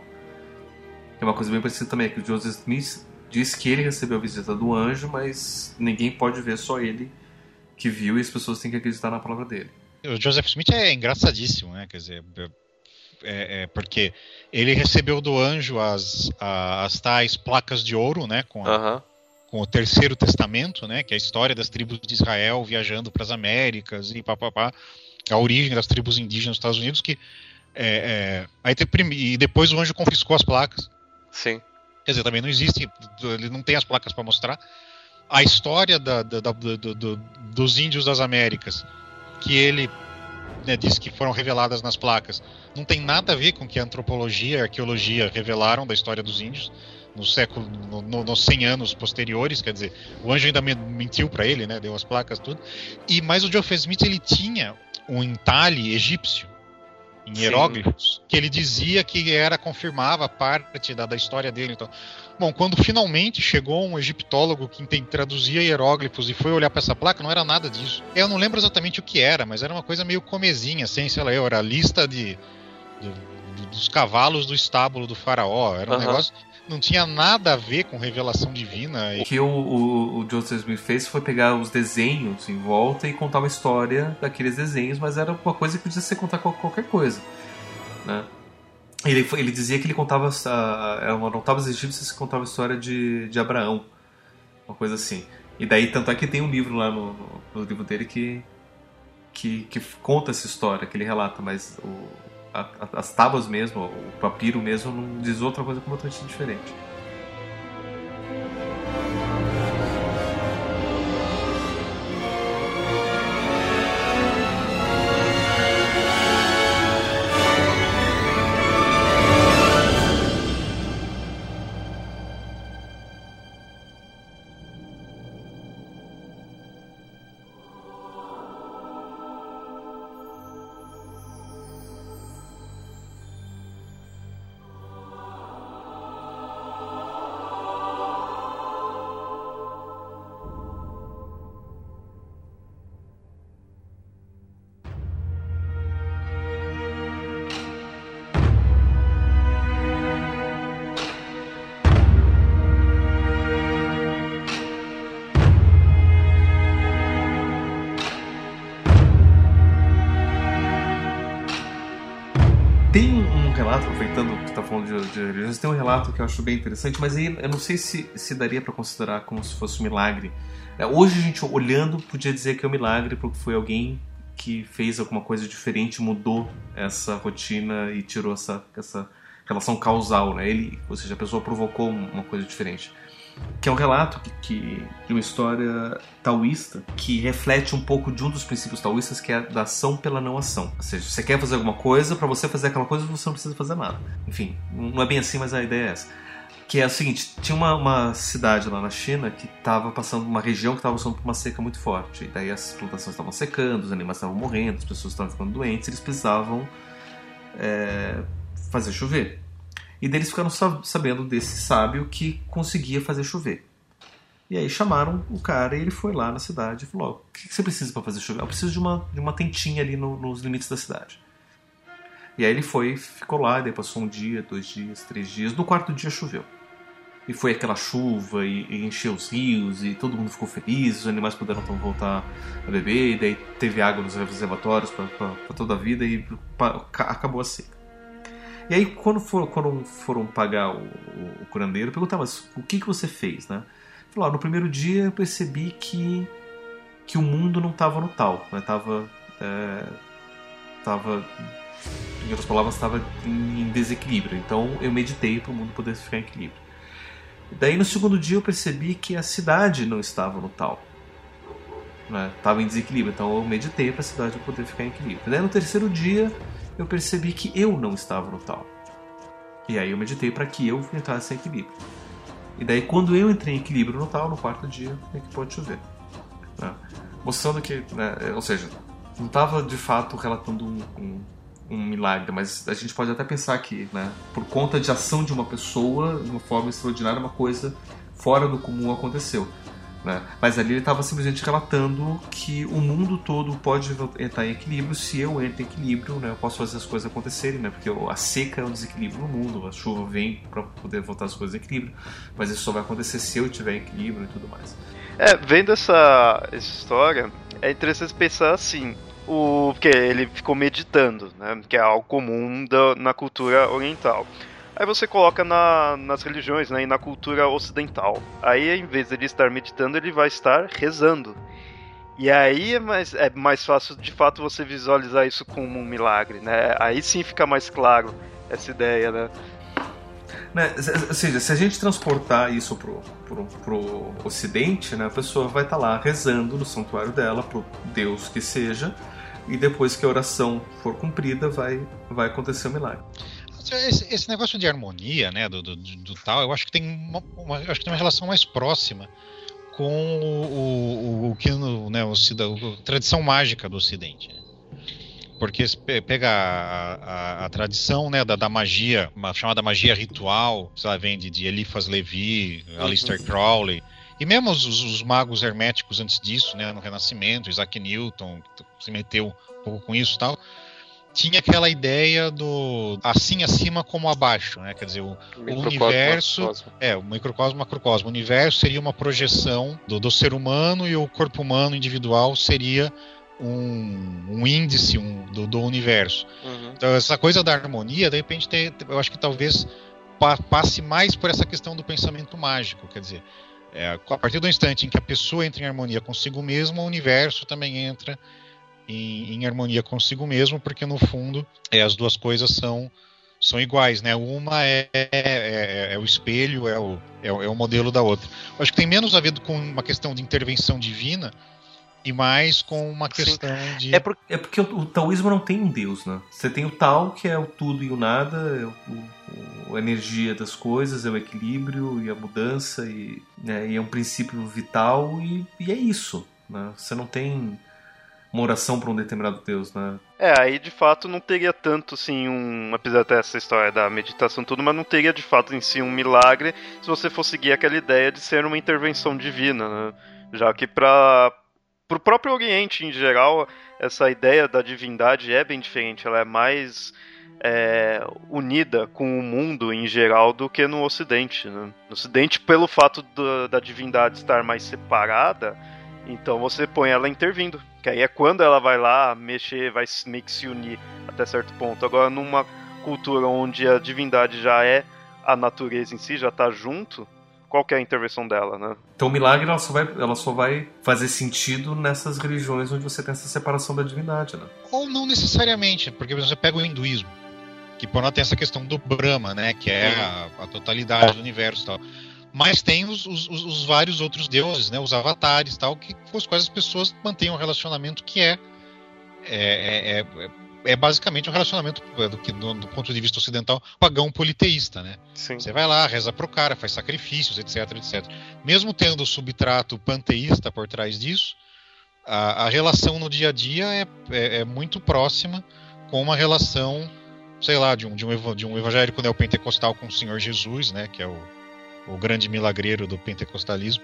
É uma coisa bem parecida também, que o Joseph Smith disse que ele recebeu a visita do anjo, mas ninguém pode ver, só ele que viu e as pessoas têm que acreditar na palavra dele. O Joseph Smith é engraçadíssimo, né? Quer dizer, é, é porque ele recebeu do anjo as, as tais placas de ouro, né? Com, a, com o terceiro testamento, né? Que é a história das tribos de Israel viajando para as Américas e papapá. A origem das tribos indígenas dos Estados Unidos, que é, é aí e depois o anjo confiscou as placas. Sim. Quer dizer, também não existe, ele não tem as placas para mostrar a história da, da, da, do, dos índios das Américas, que ele né, disse que foram reveladas nas placas, não tem nada a ver com o que a antropologia e a arqueologia revelaram da história dos índios no século, no, no, nos 100 anos posteriores, quer dizer, o anjo ainda mentiu para ele, né, deu as placas tudo. E mas o Joseph Smith ele tinha um entalhe egípcio em hieróglifos, Sim. que ele dizia que era confirmava parte da, da história dele. Então, bom, quando finalmente chegou um egiptólogo que traduzia hieróglifos e foi olhar para essa placa, não era nada disso. Eu não lembro exatamente o que era, mas era uma coisa meio comezinha, assim, sei lá, eu, era a lista de, de, dos cavalos do estábulo do faraó. Era um negócio não tinha nada a ver com revelação divina. O que o, o, o, Joseph Smith fez foi pegar os desenhos em volta e contar uma história daqueles desenhos, mas era uma coisa que podia ser contar qualquer coisa. Né? Ele, ele dizia que ele contava, uh, anotava os egípcios que contava a história de, de Abraão, uma coisa assim. E daí, tanto é que tem um livro lá no, no, no livro dele que, que, que, conta essa história, que ele relata, mas o, a, as tábuas mesmo, o papiro mesmo, não diz outra coisa completamente diferente. De religiões, tem um relato que eu acho bem interessante, mas aí eu não sei se, se daria para considerar como se fosse um milagre. É, hoje a gente olhando podia dizer que é um milagre porque foi alguém que fez alguma coisa diferente, mudou essa rotina e tirou essa, essa relação causal, né? Ele, ou seja, a pessoa provocou uma coisa diferente que é um relato que, que, de uma história taoísta que reflete um pouco de um dos princípios taoístas que é da ação pela não ação. Ou seja, você quer fazer alguma coisa, para você fazer aquela coisa você não precisa fazer nada. Enfim, não é bem assim, mas a ideia é essa. Que é o seguinte, tinha uma, uma cidade lá na China que estava passando, uma região que estava passando por uma seca muito forte. E daí as plantações estavam secando, os animais estavam morrendo, as pessoas estavam ficando doentes, eles precisavam é, fazer chover. E deles ficaram sabendo desse sábio que conseguia fazer chover. E aí chamaram o cara e ele foi lá na cidade e falou: O que você precisa para fazer chover? Eu preciso de uma, de uma tentinha ali no, nos limites da cidade. E aí ele foi, ficou lá, daí passou um dia, dois dias, três dias. No quarto dia choveu. E foi aquela chuva e, e encheu os rios e todo mundo ficou feliz, os animais puderam então voltar a beber, e daí teve água nos reservatórios para toda a vida e pra, acabou a seca. E aí, quando, for, quando foram pagar o, o, curandeiro, perguntava o que, que você fez, né? Falou, no primeiro dia eu percebi que, que o mundo não estava no tal, né? Tava, é, tava, em outras palavras, estava em desequilíbrio. Então eu meditei para o mundo poder ficar em equilíbrio. Daí no segundo dia eu percebi que a cidade não estava no tal. Estava né? em desequilíbrio, então eu meditei para a cidade poder ficar em equilíbrio. Daí no terceiro dia eu percebi que eu não estava no tal. E aí eu meditei para que eu entrasse em equilíbrio. E daí quando eu entrei em equilíbrio no tal, no quarto dia, é que pode chover. Né? Mostrando que, né, ou seja, não estava de fato relatando um, um, um, milagre, mas a gente pode até pensar que, né, por conta de ação de uma pessoa, de uma forma extraordinária, uma coisa fora do comum aconteceu. Né? Mas ali ele estava simplesmente relatando que o mundo todo pode entrar em equilíbrio se eu entro em equilíbrio, né? eu posso fazer as coisas acontecerem, né? porque a seca é um desequilíbrio no mundo, a chuva vem para poder voltar as coisas em equilíbrio, mas isso só vai acontecer se eu tiver equilíbrio e tudo mais. É, vendo essa, essa história, é interessante pensar assim, o porque ele ficou meditando, né, que é algo comum da, na cultura oriental. Aí você coloca na, nas religiões né, e na cultura ocidental. Aí, em vez de ele estar meditando, ele vai estar rezando. E aí é mais, é mais fácil, de fato, você visualizar isso como um milagre, né? Aí sim fica mais claro essa ideia, né? né ou seja, se a gente transportar isso pro, pro, pro ocidente, né, a pessoa vai estar tá lá rezando no santuário dela, pro Deus que seja, e depois que a oração for cumprida, vai, vai acontecer o milagre. Esse, esse, negócio de harmonia, né, do, do, do, tal, eu acho que tem uma, uma, acho que tem uma relação mais próxima com o, o, o que no, né, o, a tradição mágica do Ocidente. Né? porque pega a, a, a tradição né, da, da, magia, chamada magia ritual, sei lá, vem de, de Eliphas Levi, uhum. Aleister Crowley, e mesmo os, os, magos herméticos antes disso, né, no Renascimento, Isaac Newton, se meteu um pouco com isso e tal, tinha aquela ideia do assim acima como abaixo, né? Quer dizer, o, o universo macrocosmo. é o microcosmo, macrocosmo. O universo seria uma projeção do, do ser humano e o corpo humano individual seria um, um índice um, do, do, universo. Uhum. Então essa coisa da harmonia, de repente, tem, eu acho que talvez pa, passe mais por essa questão do pensamento mágico, quer dizer, é, a partir do instante em que a pessoa entra em harmonia consigo mesma, o universo também entra em, em harmonia consigo mesmo, porque no fundo é, as duas coisas são são iguais, né? Uma é, é, é, o espelho, é o, é, o, é o modelo da outra. Acho que tem menos a ver com uma questão de intervenção divina e mais com uma questão Sim. de. É, por, é porque o, o, taoísmo não tem um Deus, né? Você tem o Tao, que é o tudo e o nada, é o, o a energia das coisas, é o equilíbrio e a mudança, e, né, e é um princípio vital, e, e é isso. Né? Você não tem uma oração para um determinado Deus, né? É, aí de fato não teria tanto assim um. Apesar dessa história da meditação tudo, mas não teria de fato em si um milagre se você fosse seguir aquela ideia de ser uma intervenção divina, né? Já que para o próprio Oriente em geral, essa ideia da divindade é bem diferente, ela é mais é, unida com o mundo em geral do que no Ocidente. Né? No Ocidente, pelo fato do, da divindade estar mais separada, então você põe ela intervindo. Que aí é quando ela vai lá mexer, vai meio que se unir até certo ponto. Agora, numa cultura onde a divindade já é a natureza em si, já está junto, qual é a intervenção dela, né? Então o milagre ela só, vai, ela só vai fazer sentido nessas religiões onde você tem essa separação da divindade, né? Ou não necessariamente, porque você pega o hinduísmo, que por lá tem essa questão do Brahma, né? Que é a, a totalidade do universo e tal. Mas tem os, os, os, vários outros deuses, né, os avatares tal, que, com os quais as pessoas mantêm um relacionamento que é, é, é, é, é basicamente um relacionamento do, que, do, do, ponto de vista ocidental pagão politeísta, né? Sim. Você vai lá, reza pro cara, faz sacrifícios, etc, etc. Mesmo tendo o subtrato panteísta por trás disso, a, a relação no dia a dia é, é, é, muito próxima com uma relação, sei lá, de um, de um, de um evangélico neopentecostal com o Senhor Jesus, né? Que é o o grande milagreiro do pentecostalismo,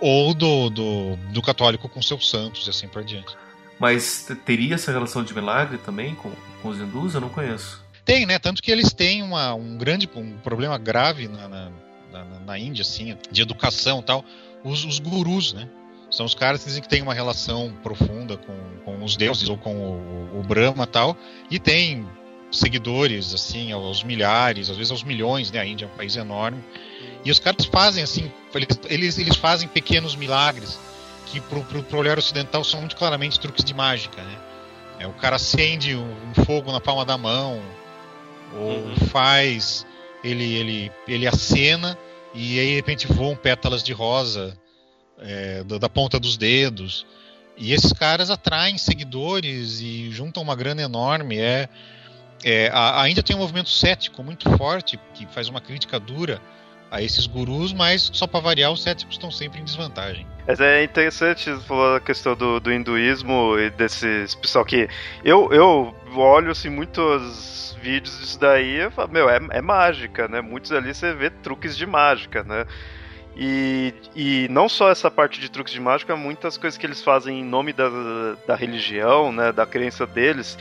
ou do, do, do católico com seus santos e assim por diante. Mas teria essa relação de milagre também com, com os hindus? Eu não conheço. Tem, né? Tanto que eles têm uma, um grande um problema grave na, na, na, na Índia, assim, de educação tal. Os, os gurus, né? São os caras que dizem que tem uma relação profunda com, com os deuses ou com o, o Brahma tal. E tem seguidores, assim, aos milhares, às vezes aos milhões, né? A Índia é um país enorme. E os caras fazem assim, eles, eles fazem pequenos milagres que pro, pro, pro olhar ocidental são muito claramente truques de mágica, né? É, o cara acende um, fogo na palma da mão, ou uhum. faz, ele, ele, ele acena e aí de repente voam pétalas de rosa é, da, da ponta dos dedos. E esses caras atraem seguidores e juntam uma grana enorme. É, é, ainda tem um movimento cético muito forte que faz uma crítica dura a esses gurus, mas só para variar, os céticos estão sempre em desvantagem. É interessante falou a questão do, do hinduísmo e desses pessoal que eu, eu olho assim muitos vídeos disso daí e falo, meu, é, é mágica, né? Muitos ali você vê truques de mágica, né? E, e não só essa parte de truques de mágica, muitas coisas que eles fazem em nome da, da religião, né, da crença deles,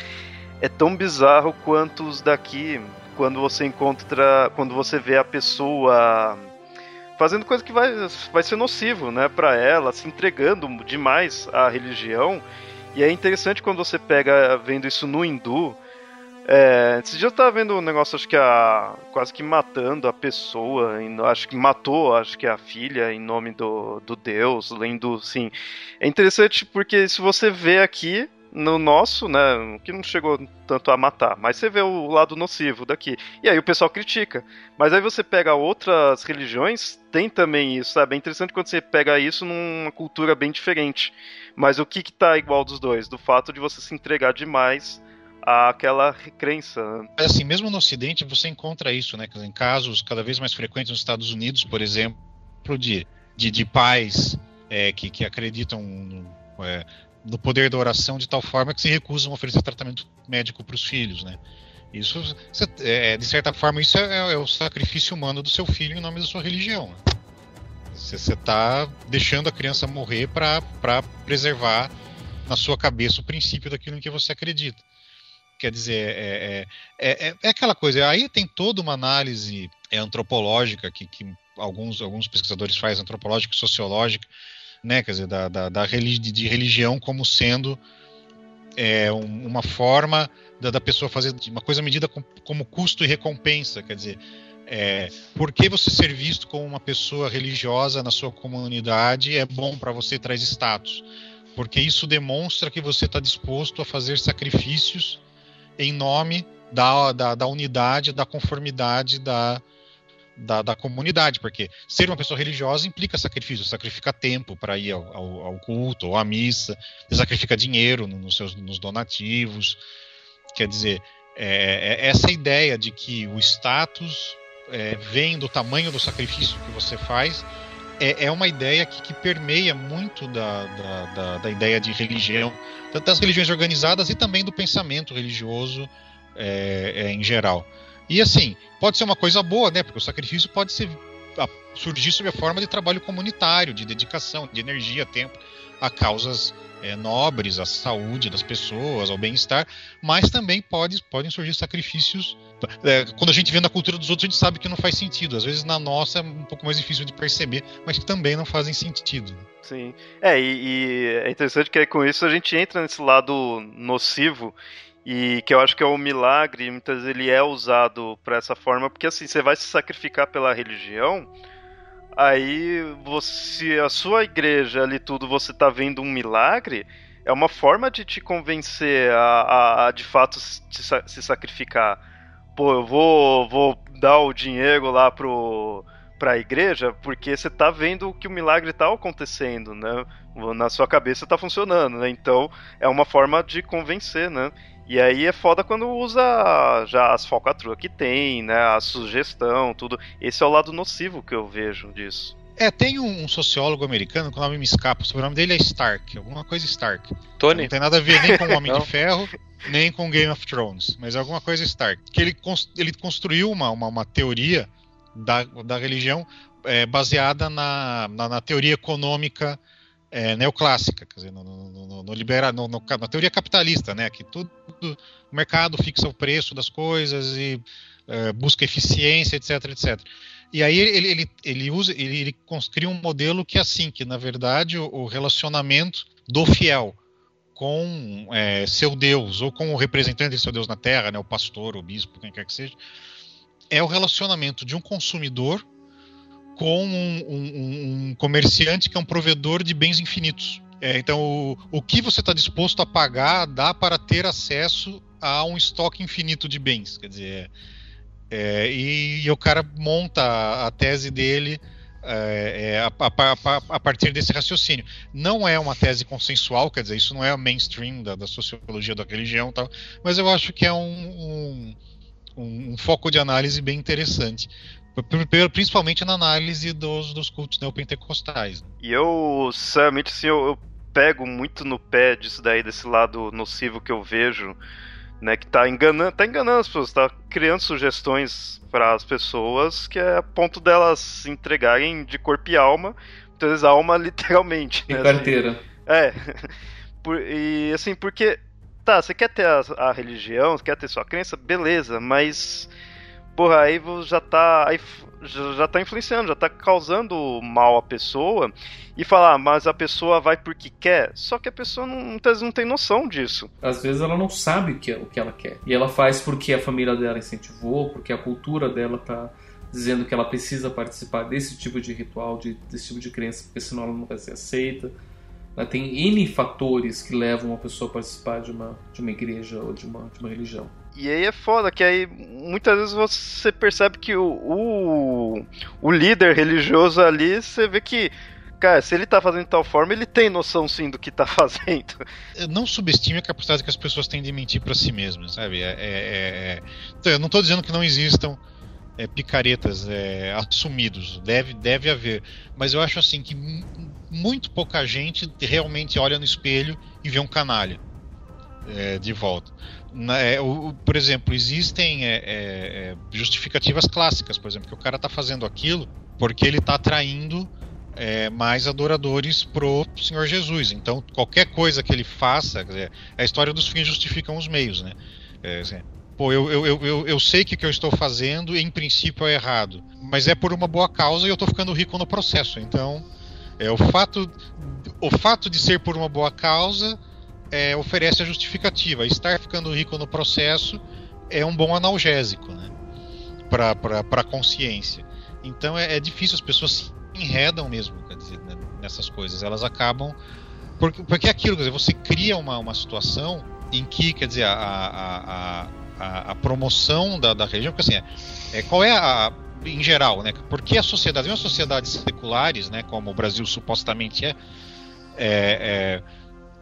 é tão bizarro quanto os daqui, quando você encontra, quando você vê a pessoa fazendo coisa que vai, vai ser nocivo, né, para ela, se entregando demais à religião. E é interessante quando você pega vendo isso no hindu. É, esse dia eu tava vendo um negócio, acho que a. quase que matando a pessoa, acho que matou, acho que a filha em nome do, do Deus, lendo, sim. É interessante porque se você vê aqui, no nosso, né, que não chegou tanto a matar, mas você vê o lado nocivo daqui. E aí o pessoal critica. Mas aí você pega outras religiões, tem também isso, sabe? É interessante quando você pega isso numa cultura bem diferente. Mas o que que tá igual dos dois? Do fato de você se entregar demais àquela crença. Né? Assim, mesmo no Ocidente você encontra isso, né? Em casos cada vez mais frequentes nos Estados Unidos, por exemplo, de, de, de pais é, que, que acreditam é, no poder da oração de tal forma que se recusam a oferecer tratamento médico para os filhos, né? Isso, é, de certa forma, isso é, é, o sacrifício humano do seu filho em nome da sua religião. Né? Você está deixando a criança morrer para preservar na sua cabeça o princípio daquilo em que você acredita. Quer dizer, é, é, é, é aquela coisa. Aí tem toda uma análise antropológica que, que alguns, alguns pesquisadores fazem, antropológica e sociológica, né, quer dizer, da, da, da de religião como sendo é, uma forma da, da, pessoa fazer uma coisa medida com, como custo e recompensa, quer dizer, é, por que você ser visto como uma pessoa religiosa na sua comunidade é bom para você traz status, porque isso demonstra que você está disposto a fazer sacrifícios em nome da, da, da unidade, da conformidade da, da, da, comunidade, porque ser uma pessoa religiosa implica sacrifício, sacrifica tempo para ir ao, ao, ao, culto ou à missa, sacrifica dinheiro nos seus nos donativos. Quer dizer, é, é essa ideia de que o status é, vem do tamanho do sacrifício que você faz é, é uma ideia que, que permeia muito da, da, da, da, ideia de religião, tanto das religiões organizadas e também do pensamento religioso é, é, em geral. E assim, pode ser uma coisa boa, né? Porque o sacrifício pode ser, surgir sob a forma de trabalho comunitário, de dedicação, de energia, tempo a causas é, nobres, à saúde das pessoas, ao bem-estar, mas também pode, podem surgir sacrifícios. É, quando a gente vê na cultura dos outros, a gente sabe que não faz sentido. Às vezes na nossa é um pouco mais difícil de perceber, mas que também não fazem sentido. Sim. É, e, e é interessante que com isso a gente entra nesse lado nocivo e que eu acho que é um milagre, muitas vezes ele é usado para essa forma, porque assim, você vai se sacrificar pela religião, aí você a sua igreja ali tudo, você tá vendo um milagre, é uma forma de te convencer a, a, a de fato se, se sacrificar. Pô, eu vou, vou dar o dinheiro lá pro para a igreja porque você tá vendo que o milagre tá acontecendo, né? Na sua cabeça tá funcionando, né? Então é uma forma de convencer, né? E aí é foda quando usa já as falcatruas que tem, né? A sugestão, tudo. Esse é o lado nocivo que eu vejo disso. É, tem um, sociólogo americano que o nome me escapa, o nome dele é Stark, alguma coisa Stark. Tony? Não tem nada a ver nem com o Homem de Ferro, nem com Game of Thrones, mas é alguma coisa Stark. Que ele, ele construiu uma, uma, uma teoria da, da religião é, baseada na, na, na, teoria econômica é, neoclássica, quer dizer, no, no, no, libera, no, na teoria capitalista, né, que tudo o mercado fixa o preço das coisas e é, busca eficiência, etc, etc. E aí ele, ele, ele usa, ele, ele cria um modelo que é assim, que na verdade o, o relacionamento do fiel com é, seu Deus ou com o representante de seu Deus na Terra, né, o pastor, o bispo, quem quer que seja, é o relacionamento de um consumidor com um, um, um comerciante que é um provedor de bens infinitos. É, então, o, o que você está disposto a pagar dá para ter acesso a um estoque infinito de bens. Quer dizer, é, é e, e, o cara monta a tese dele é, é a, a, a, partir desse raciocínio. Não é uma tese consensual, quer dizer, isso não é mainstream da, da sociologia da religião, tal, mas eu acho que é um, um, um foco de análise bem interessante principalmente na análise dos, dos cultos neopentecostais. Né? E eu, sinceramente, assim, eu, eu, pego muito no pé disso daí, desse lado nocivo que eu vejo, né, que tá enganando, tá enganando as pessoas, tá criando sugestões para as pessoas que é a ponto delas se entregarem de corpo e alma, muitas vezes alma literalmente. Em né, carteira. Assim, é. Por, e assim, porque tá, você quer ter a, a religião, você quer ter sua crença, beleza, mas porra, aí já tá. Aí já tá influenciando, já tá causando mal à pessoa e falar, ah, mas a pessoa vai porque quer, só que a pessoa não, vezes não tem noção disso. Às vezes ela não sabe o que, o que ela quer. E ela faz porque a família dela incentivou, porque a cultura dela tá dizendo que ela precisa participar desse tipo de ritual, de, desse tipo de crença, porque senão ela não vai ser aceita. Tem N fatores que levam uma pessoa a participar de uma, de uma igreja ou de uma, de uma religião. E aí é foda, que aí muitas vezes você percebe que o, o, o líder religioso ali, você vê que cara, se ele tá fazendo de tal forma, ele tem noção sim do que tá fazendo. Não subestime a capacidade que as pessoas têm de mentir para si mesmas, sabe? É, é, é... Então, eu não tô dizendo que não existam é, picaretas é, assumidos, deve, deve haver, mas eu acho assim que muito pouca gente realmente olha no espelho e vê um canalha é, de volta. Na, é, o, por exemplo, existem é, é, é, justificativas clássicas, por exemplo, que o cara está fazendo aquilo porque ele está atraindo é, mais adoradores pro Senhor Jesus. Então, qualquer coisa que ele faça, dizer, a história dos fins justificam os meios, né? Assim, pô, eu, eu, eu, eu sei que o que eu estou fazendo, em princípio, é errado, mas é por uma boa causa e eu estou ficando rico no processo. Então, é, o, fato, o fato de ser por uma boa causa é, oferece a justificativa. Estar ficando rico no processo é um bom analgésico né, para a consciência. Então é, é, difícil, as pessoas se enredam mesmo dizer, né, nessas coisas. Elas acabam. Porque, porque é aquilo, quer dizer, você cria uma, uma situação em que, quer dizer, a, a a, a promoção da, da religião, porque assim, é, é, qual é a em geral, né? Porque a sociedade, mesmo as sociedades seculares, né, como o Brasil supostamente é, é, é,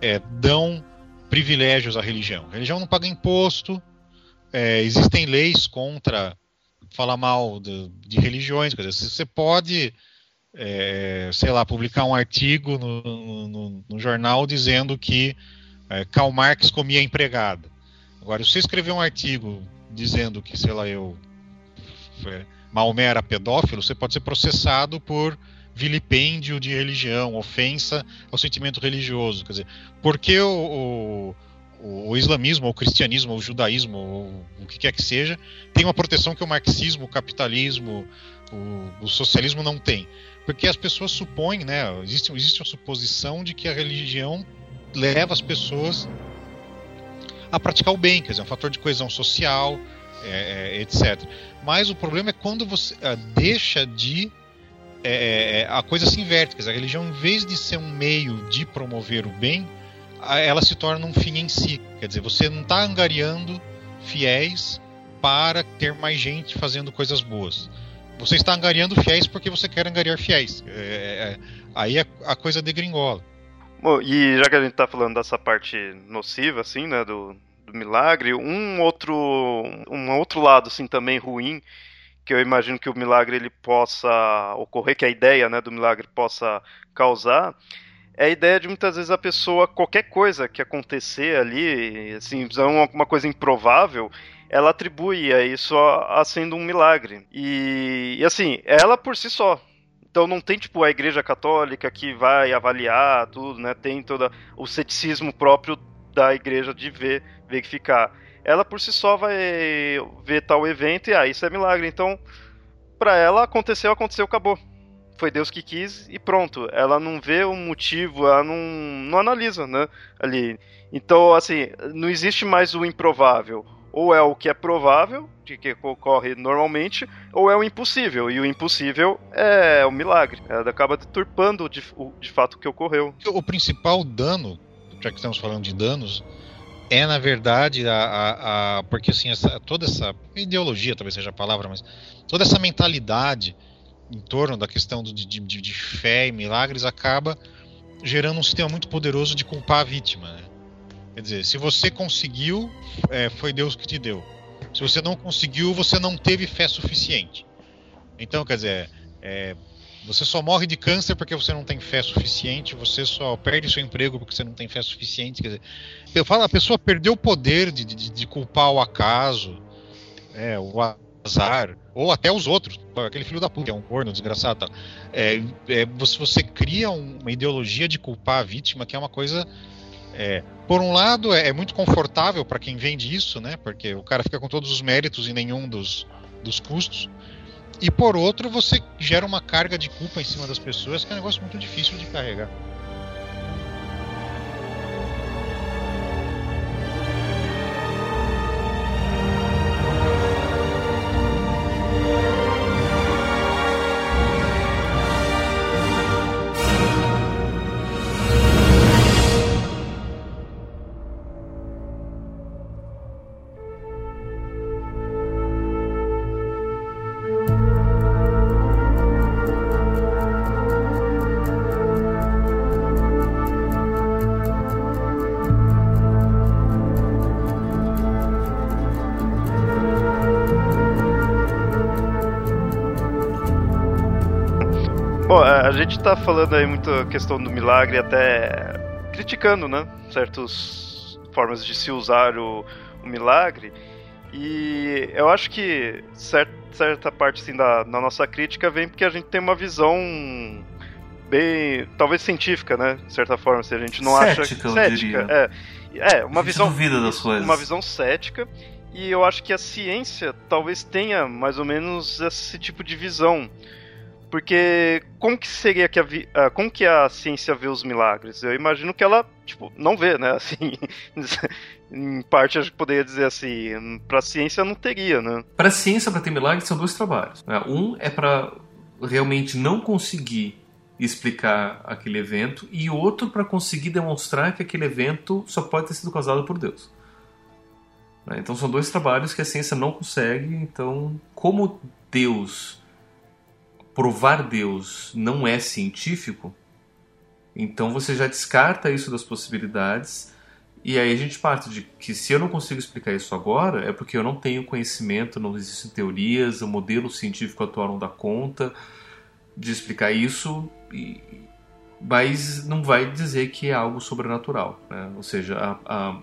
é dão privilégios à religião. A religião não paga imposto, é, existem leis contra falar mal de, de religiões. Quer dizer, você pode, é, sei lá, publicar um artigo no, no, no jornal dizendo que é, Karl Marx comia empregada. Agora, se você escrever um artigo dizendo que, sei lá, eu. É, Maomé era pedófilo, você pode ser processado por vilipêndio de religião, ofensa ao sentimento religioso. Quer dizer, porque o, o, o islamismo, o cristianismo, o judaísmo, ou o que quer que seja, tem uma proteção que o marxismo, o capitalismo, o, o socialismo não tem. Porque as pessoas supõem, né, existe, existe uma suposição de que a religião leva as pessoas a praticar o bem, quer dizer, é um fator de coesão social, é, é, etc. Mas o problema é quando você uh, deixa de. É, é, é, a coisa se inverte, quer dizer, a religião, em vez de ser um meio de promover o bem, ela se torna um fim em si. Quer dizer, você não está angariando fiéis para ter mais gente fazendo coisas boas. Você está angariando fiéis porque você quer angariar fiéis. É, aí a, a coisa degringola. Bom, e já que a gente está falando dessa parte nociva, assim, né, do, do milagre, um outro, um outro lado, assim, também ruim, que eu imagino que o milagre ele possa ocorrer, que a ideia, né, do milagre possa causar, é a ideia de muitas vezes a pessoa, qualquer coisa que acontecer ali, assim, uma, uma coisa improvável, ela atribui a isso a, a sendo um milagre. E, e, assim, ela por si só, então não tem tipo a igreja católica que vai avaliar tudo, né? Tem todo o ceticismo próprio da igreja de ver, verificar. Ela por si só vai ver tal evento e ah, isso é milagre. Então, para ela aconteceu, aconteceu, acabou. Foi Deus que quis e pronto. Ela não vê o motivo, ela não, não analisa, né? Ali. Então, assim, não existe mais o improvável ou é o que é provável, de que ocorre normalmente, ou é o impossível. E o impossível é o milagre. Ela acaba deturpando de, o, de fato o que ocorreu. O principal dano, já que estamos falando de danos, é na verdade a, a, a porque assim essa, toda essa ideologia talvez seja a palavra, mas toda essa mentalidade em torno da questão do, de, de, de fé e milagres acaba gerando um sistema muito poderoso de culpar a vítima. Né? Quer dizer, se você conseguiu, é, foi Deus que te deu. Se você não conseguiu, você não teve fé suficiente. Então, quer dizer, é, você só morre de câncer porque você não tem fé suficiente, você só perde seu emprego porque você não tem fé suficiente. Quer dizer, eu falo, a pessoa perdeu o poder de, de, de culpar o acaso, é, o azar, ou até os outros. Aquele filho da puta, é um corno desgraçado. É, é, você, você cria uma ideologia de culpar a vítima que é uma coisa é, por um lado, é, é muito confortável para quem vende isso, né? Porque o cara fica com todos os méritos e nenhum dos, dos custos. E por outro, você gera uma carga de culpa em cima das pessoas que é um negócio muito difícil de carregar. Tá falando aí muito a questão do milagre, até criticando, né? Certas formas de se usar o, o milagre. E eu acho que certa, certa parte assim, da, da nossa crítica vem porque a gente tem uma visão bem, talvez científica, né? De certa forma, se a gente não cética, acha eu cética, é, é uma visão duvida das coisas. uma visão cética e eu acho que a ciência talvez tenha mais ou menos esse tipo de visão. Porque como que seria que a vi- ah, como que a ciência vê os milagres? Eu imagino que ela, tipo, não vê, né? Assim, em parte a gente poderia dizer assim, pra ciência não teria, né? Para a ciência, para ter milagre, são dois trabalhos. né? Um é para realmente não conseguir explicar aquele evento e outro para conseguir demonstrar que aquele evento só pode ter sido causado por Deus. Né? Então são dois trabalhos que a ciência não consegue. Então, como Deus, provar Deus não é científico, então você já descarta isso das possibilidades e aí a gente parte de que se eu não consigo explicar isso agora, é porque eu não tenho conhecimento, não existem teorias, o modelo científico atual não dá conta de explicar isso, e- mas não vai dizer que é algo sobrenatural. Né? Ou seja, a- a-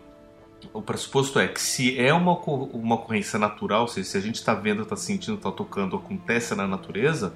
o pressuposto é que se é uma, uma ocorrência natural, ou seja, se a gente está vendo, está sentindo, está tocando, acontece na natureza,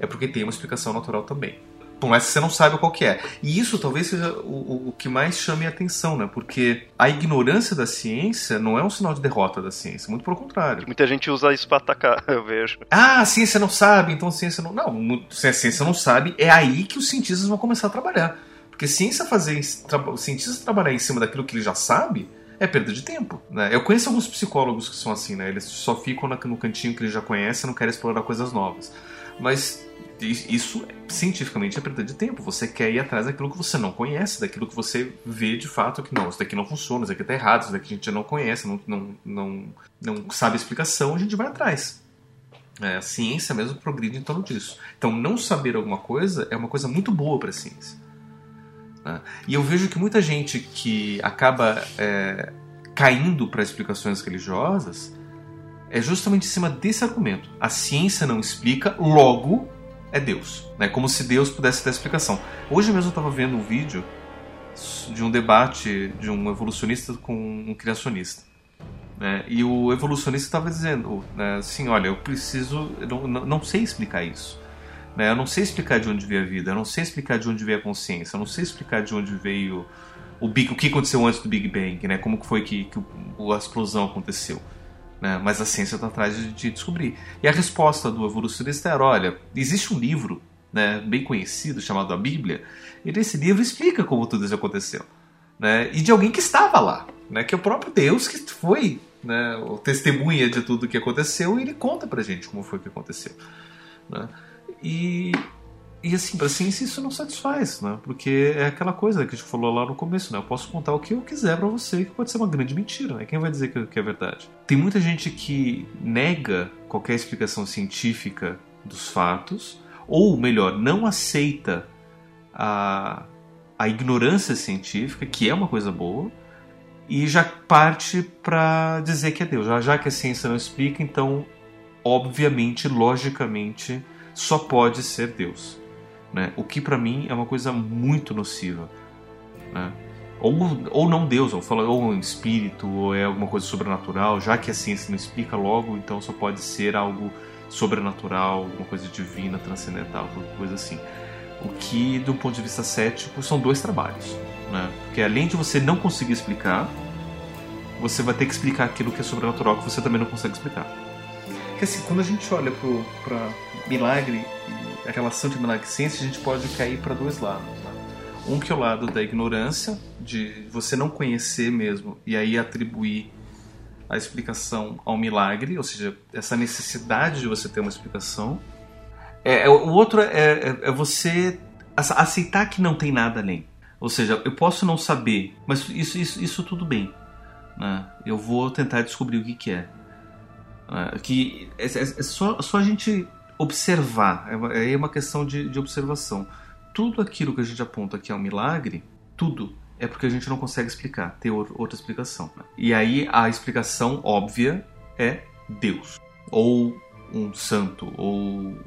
é porque tem uma explicação natural também. Por mais que você não saiba qual que é. E isso talvez seja o, o- que mais chame a atenção, né? Porque a ignorância da ciência não é um sinal de derrota da ciência, muito pelo contrário. Muita gente usa isso pra atacar, eu vejo. Ah, a ciência não sabe, então a ciência não. Não, se a ciência não sabe, é aí que os cientistas vão começar a trabalhar. Porque ciência fazer. Tra, os cientistas trabalhar em cima daquilo que ele já sabe é perda de tempo. Né? Eu conheço alguns psicólogos que são assim, né? Eles só ficam no cantinho que eles já conhecem e não querem explorar coisas novas. Mas isso cientificamente é perda de tempo. Você quer ir atrás daquilo que você não conhece, daquilo que você vê de fato que não, isso daqui não funciona, isso daqui tá errado, isso daqui a gente não conhece, não, não, não, não sabe a explicação, a gente vai atrás. É, a ciência mesmo progride em torno disso. Então, não saber alguma coisa é uma coisa muito boa para a ciência. né? E eu vejo que muita gente que acaba é, caindo para explicações religiosas é justamente em cima desse argumento. A ciência não explica, logo é Deus. Né? Como se Deus pudesse dar explicação. Hoje mesmo eu estava vendo um vídeo de um debate de um evolucionista com um criacionista. né? E o evolucionista estava dizendo né, assim: olha, eu preciso. Eu não, não, sei explicar isso. né? Eu não sei explicar de onde veio a vida, eu não sei explicar de onde veio a consciência, eu não sei explicar de onde veio o, Big, o que aconteceu antes do Big Bang, né? como que foi que, que a explosão aconteceu. Né? Mas a ciência está atrás de, de descobrir. E a resposta do evolucionista era: olha, existe um livro né, bem conhecido chamado a Bíblia, e nesse livro explica como tudo isso aconteceu. Né? E de alguém que estava lá, né? que é o próprio Deus que foi né, o testemunha de tudo que aconteceu e ele conta pra gente como foi que aconteceu. Né? E, e assim, pra ciência isso não satisfaz, né? porque é aquela coisa que a gente falou lá no começo, né? eu posso contar o que eu quiser pra você, que pode ser uma grande mentira, né? quem vai dizer que, que é verdade? Tem muita gente que nega qualquer explicação científica dos fatos, ou melhor, não aceita a, a ignorância científica, que é uma coisa boa, e já parte para dizer que é Deus. Já, já que a ciência não explica, então, obviamente, logicamente, só pode ser Deus. Né? O que para mim é uma coisa muito nociva. Né? Ou, ou não Deus, ou, fala, ou um espírito, ou é alguma coisa sobrenatural, já que a ciência não explica logo, então só pode ser algo sobrenatural, alguma coisa divina, transcendental, qualquer coisa assim. O que, do ponto de vista cético, são dois trabalhos. Né? Porque além de você não conseguir explicar, você vai ter que explicar aquilo que é sobrenatural que você também não consegue explicar. Porque assim, quando a gente olha para milagre a relação de ciência, a gente pode cair para dois lados. né? Um que é o lado da ignorância, de você não conhecer mesmo e aí atribuir a explicação ao milagre, ou seja, essa necessidade de você ter uma explicação. É, é, o outro é, é, é você ace- aceitar que não tem nada além. Ou seja, eu posso não saber, mas isso, isso, isso tudo bem. né? Eu vou tentar descobrir o que, que é. É, que é, é- é só, só a gente observar, é uma, é uma questão de, de observação. Tudo aquilo que a gente aponta que é um milagre, tudo é porque a gente não consegue explicar, ter ou- outra explicação. né? E aí a explicação óbvia é Deus, ou um santo, ou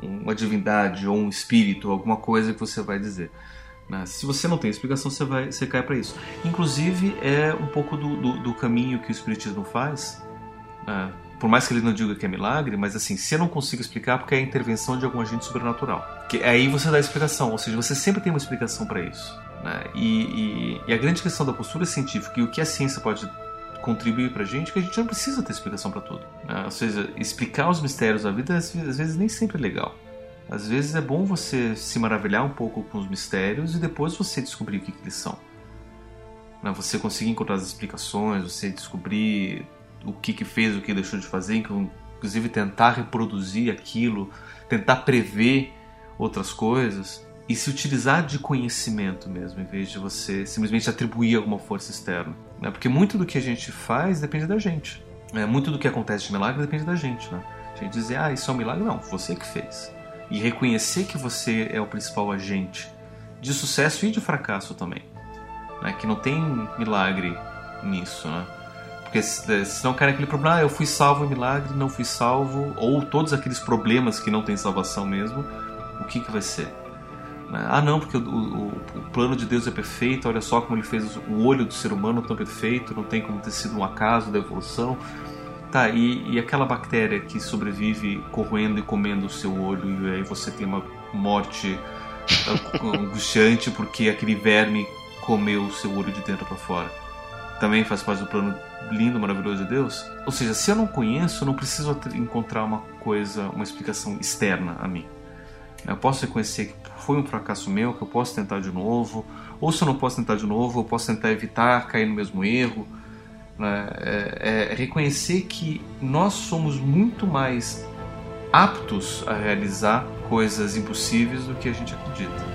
uma divindade ou um espírito, alguma coisa que você vai dizer. Né? Se você não tem explicação, você, vai, você cai para isso. Inclusive, é um pouco do, do, do caminho que o Espiritismo faz. Né? Por mais que ele não diga que é milagre, mas assim, se eu não consigo explicar, porque é a intervenção de algum agente sobrenatural. Que aí você dá a explicação, ou seja, você sempre tem uma explicação para isso. Né? E, e, e, a grande questão da postura científica e o que a ciência pode contribuir para a gente é que a gente não precisa ter explicação para tudo. Né? Ou seja, explicar os mistérios da vida às vezes nem sempre é legal. Às vezes é bom você se maravilhar um pouco com os mistérios e depois você descobrir o que, que eles são. Né? Você conseguir encontrar as explicações, você descobrir o que, que fez, o que deixou de fazer, inclusive tentar reproduzir aquilo, tentar prever outras coisas e se utilizar de conhecimento mesmo, em vez de você simplesmente atribuir alguma força externa. Né? Porque muito do que a gente faz depende da gente. Né? Muito do que acontece de milagre depende da gente. Né? A gente dizer, ah, isso é um milagre, não, você que fez. E reconhecer que você é o principal agente de sucesso e de fracasso também. Né? Que não tem milagre nisso, né? Porque senão cai aquele problema, ah, eu fui salvo em milagre, não fui salvo, ou todos aqueles problemas que não tem salvação mesmo, o que, que vai ser? Né? Ah, não, porque o, o, o, plano de Deus é perfeito, olha só como ele fez o olho do ser humano tão perfeito, não tem como ter sido um acaso da evolução. Tá, e, e aquela bactéria que sobrevive corroendo e comendo o seu olho, e aí você tem uma morte angustiante porque aquele verme comeu o seu olho de dentro para fora. Também faz parte do plano lindo, maravilhoso de Deus? Ou seja, se eu não conheço, eu não preciso encontrar uma coisa, uma explicação externa a mim. Eu posso reconhecer que foi um fracasso meu, que eu posso tentar de novo, ou se eu não posso tentar de novo, eu posso tentar evitar cair no mesmo erro. Né? É, é reconhecer que nós somos muito mais aptos a realizar coisas impossíveis do que a gente acredita.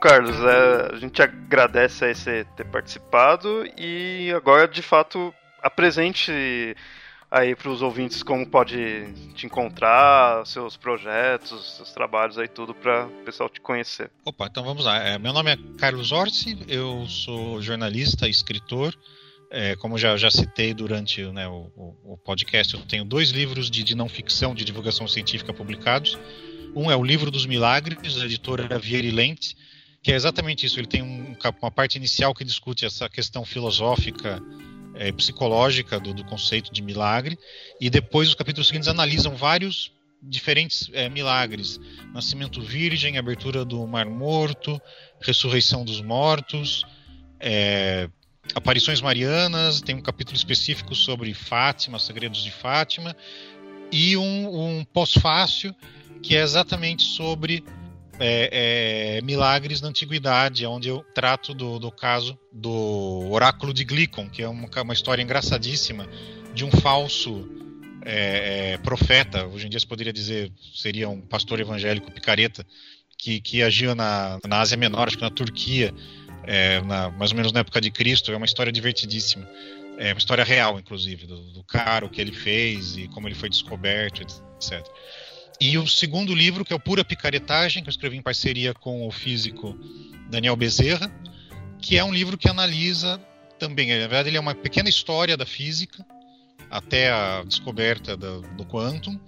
Carlos, é, a gente agradece a você ter participado e agora, de fato, apresente aí para os ouvintes como pode te encontrar, seus projetos, seus trabalhos aí, tudo para o pessoal te conhecer. Opa, então vamos lá. É, meu nome é Carlos Orsi, eu sou jornalista, escritor. É, como já, já citei durante né, o, o, podcast, eu tenho dois livros de, de não ficção, de divulgação científica publicados. Um é o Livro dos Milagres, da editora Vieri Lente, que é exatamente isso. Ele tem um, uma parte inicial que discute essa questão filosófica, é, psicológica do, do, conceito de milagre, e depois os capítulos seguintes analisam vários diferentes é, milagres: nascimento virgem, abertura do Mar Morto, ressurreição dos mortos, é, aparições marianas. Tem um capítulo específico sobre Fátima, segredos de Fátima, e um, um pós-fácil que é exatamente sobre é, é, Milagres na Antiguidade, onde eu trato do, do caso do oráculo de Glicon, que é uma, uma história engraçadíssima de um falso é, é, profeta, hoje em dia se poderia dizer seria um pastor evangélico picareta, que, que agia na, na Ásia Menor, acho que na Turquia, é, na, mais ou menos na época de Cristo, é uma história divertidíssima. É uma história real, inclusive, do, do cara, o que ele fez e como ele foi descoberto, etc. E o segundo livro, que é o Pura Picaretagem, que eu escrevi em parceria com o físico Daniel Bezerra, que é um livro que analisa também, na verdade, ele é uma pequena história da física até a descoberta do, do quantum,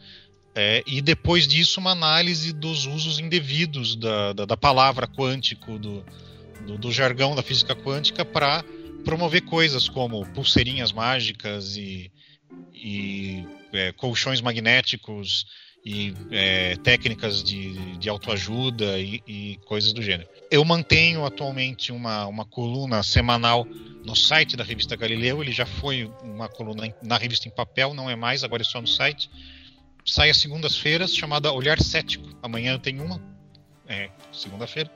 é, e depois disso uma análise dos usos indevidos da, da, da palavra quântico, do, do, do, jargão da física quântica para promover coisas como pulseirinhas mágicas e, e é, colchões magnéticos e é, técnicas de, de autoajuda e, e, coisas do gênero. Eu mantenho atualmente uma, uma coluna semanal no site da revista Galileu. Ele já foi uma coluna na revista em papel, não é mais, agora é só no site. Sai às segundas-feiras, chamada Olhar Cético. Amanhã eu tenho uma, é, segunda-feira.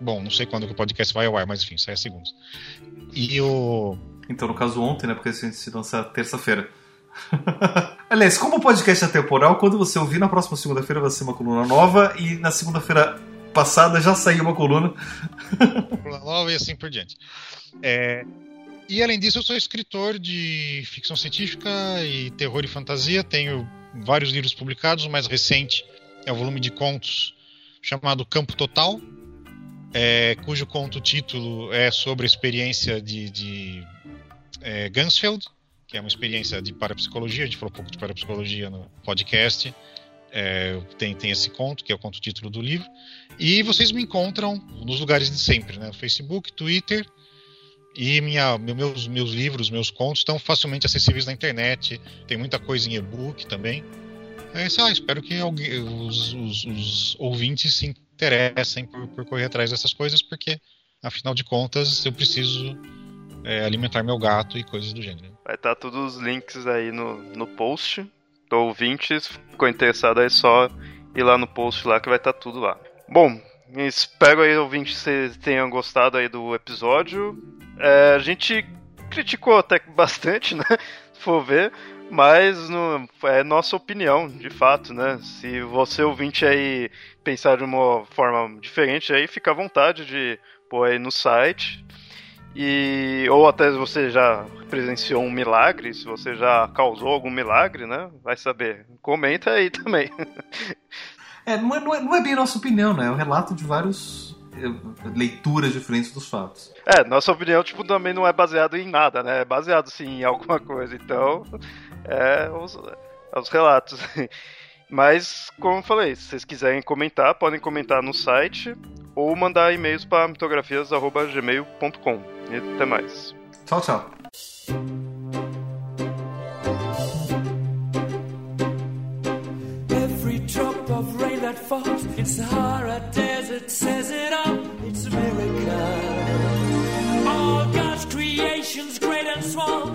Bom, não sei quando que o podcast vai ao ar, mas enfim, sai às segundas. E o. Então, no caso, ontem, né? Porque a gente se lança terça-feira. Aliás, como o podcast é temporal, quando você ouvir na próxima segunda-feira vai ser uma coluna nova e na segunda-feira passada já saiu uma coluna. coluna nova e assim por diante. É, e além disso, eu sou escritor de ficção científica e terror e fantasia. Tenho vários livros publicados. O mais recente é o volume de contos chamado Campo Total, é, cujo conto título é sobre a experiência de, de é, Gunsfeld, que é uma experiência de parapsicologia. A gente falou um pouco de parapsicologia no podcast. É, tem, tem esse conto, que é o conto título do livro. E vocês me encontram nos lugares de sempre, né? Facebook, Twitter. E minha, meus, meus livros, meus contos estão facilmente acessíveis na internet. Tem muita coisa em e-book também. É espero que alguém, os, os, os, ouvintes se interessem por, por, correr atrás dessas coisas, porque, afinal de contas, eu preciso é, alimentar meu gato e coisas do gênero. Vai estar tá todos os links aí no, no post. Do ouvintes, ficou interessado aí só ir lá no post lá que vai estar tá tudo lá. Bom, espero aí, ouvintes, que vocês tenham gostado aí do episódio. É, a gente criticou até bastante, né? Se for ver. Mas no, é nossa opinião, de fato, né? Se você ouvinte aí pensar de uma forma diferente, aí fica à vontade de pôr aí no site. E, ou até você já presenciou um milagre, se você já causou algum milagre, né? Vai saber. Comenta aí também. É, não é, não é, não é bem nossa opinião, né? É o um relato de vários eh, leituras diferentes dos fatos. É, nossa opinião, tipo, também não é baseado em nada, né? É baseado, sim, em alguma coisa. Então, é os, é os relatos. Mas, como eu falei, se vocês quiserem comentar, podem comentar no site ou mandar e-mails para mitografias.gmail.com. E até mais. Tchau, tchau. Every drop of rain that falls in Sahara Desert says it all. It's a miracle. All God's creations, great and small,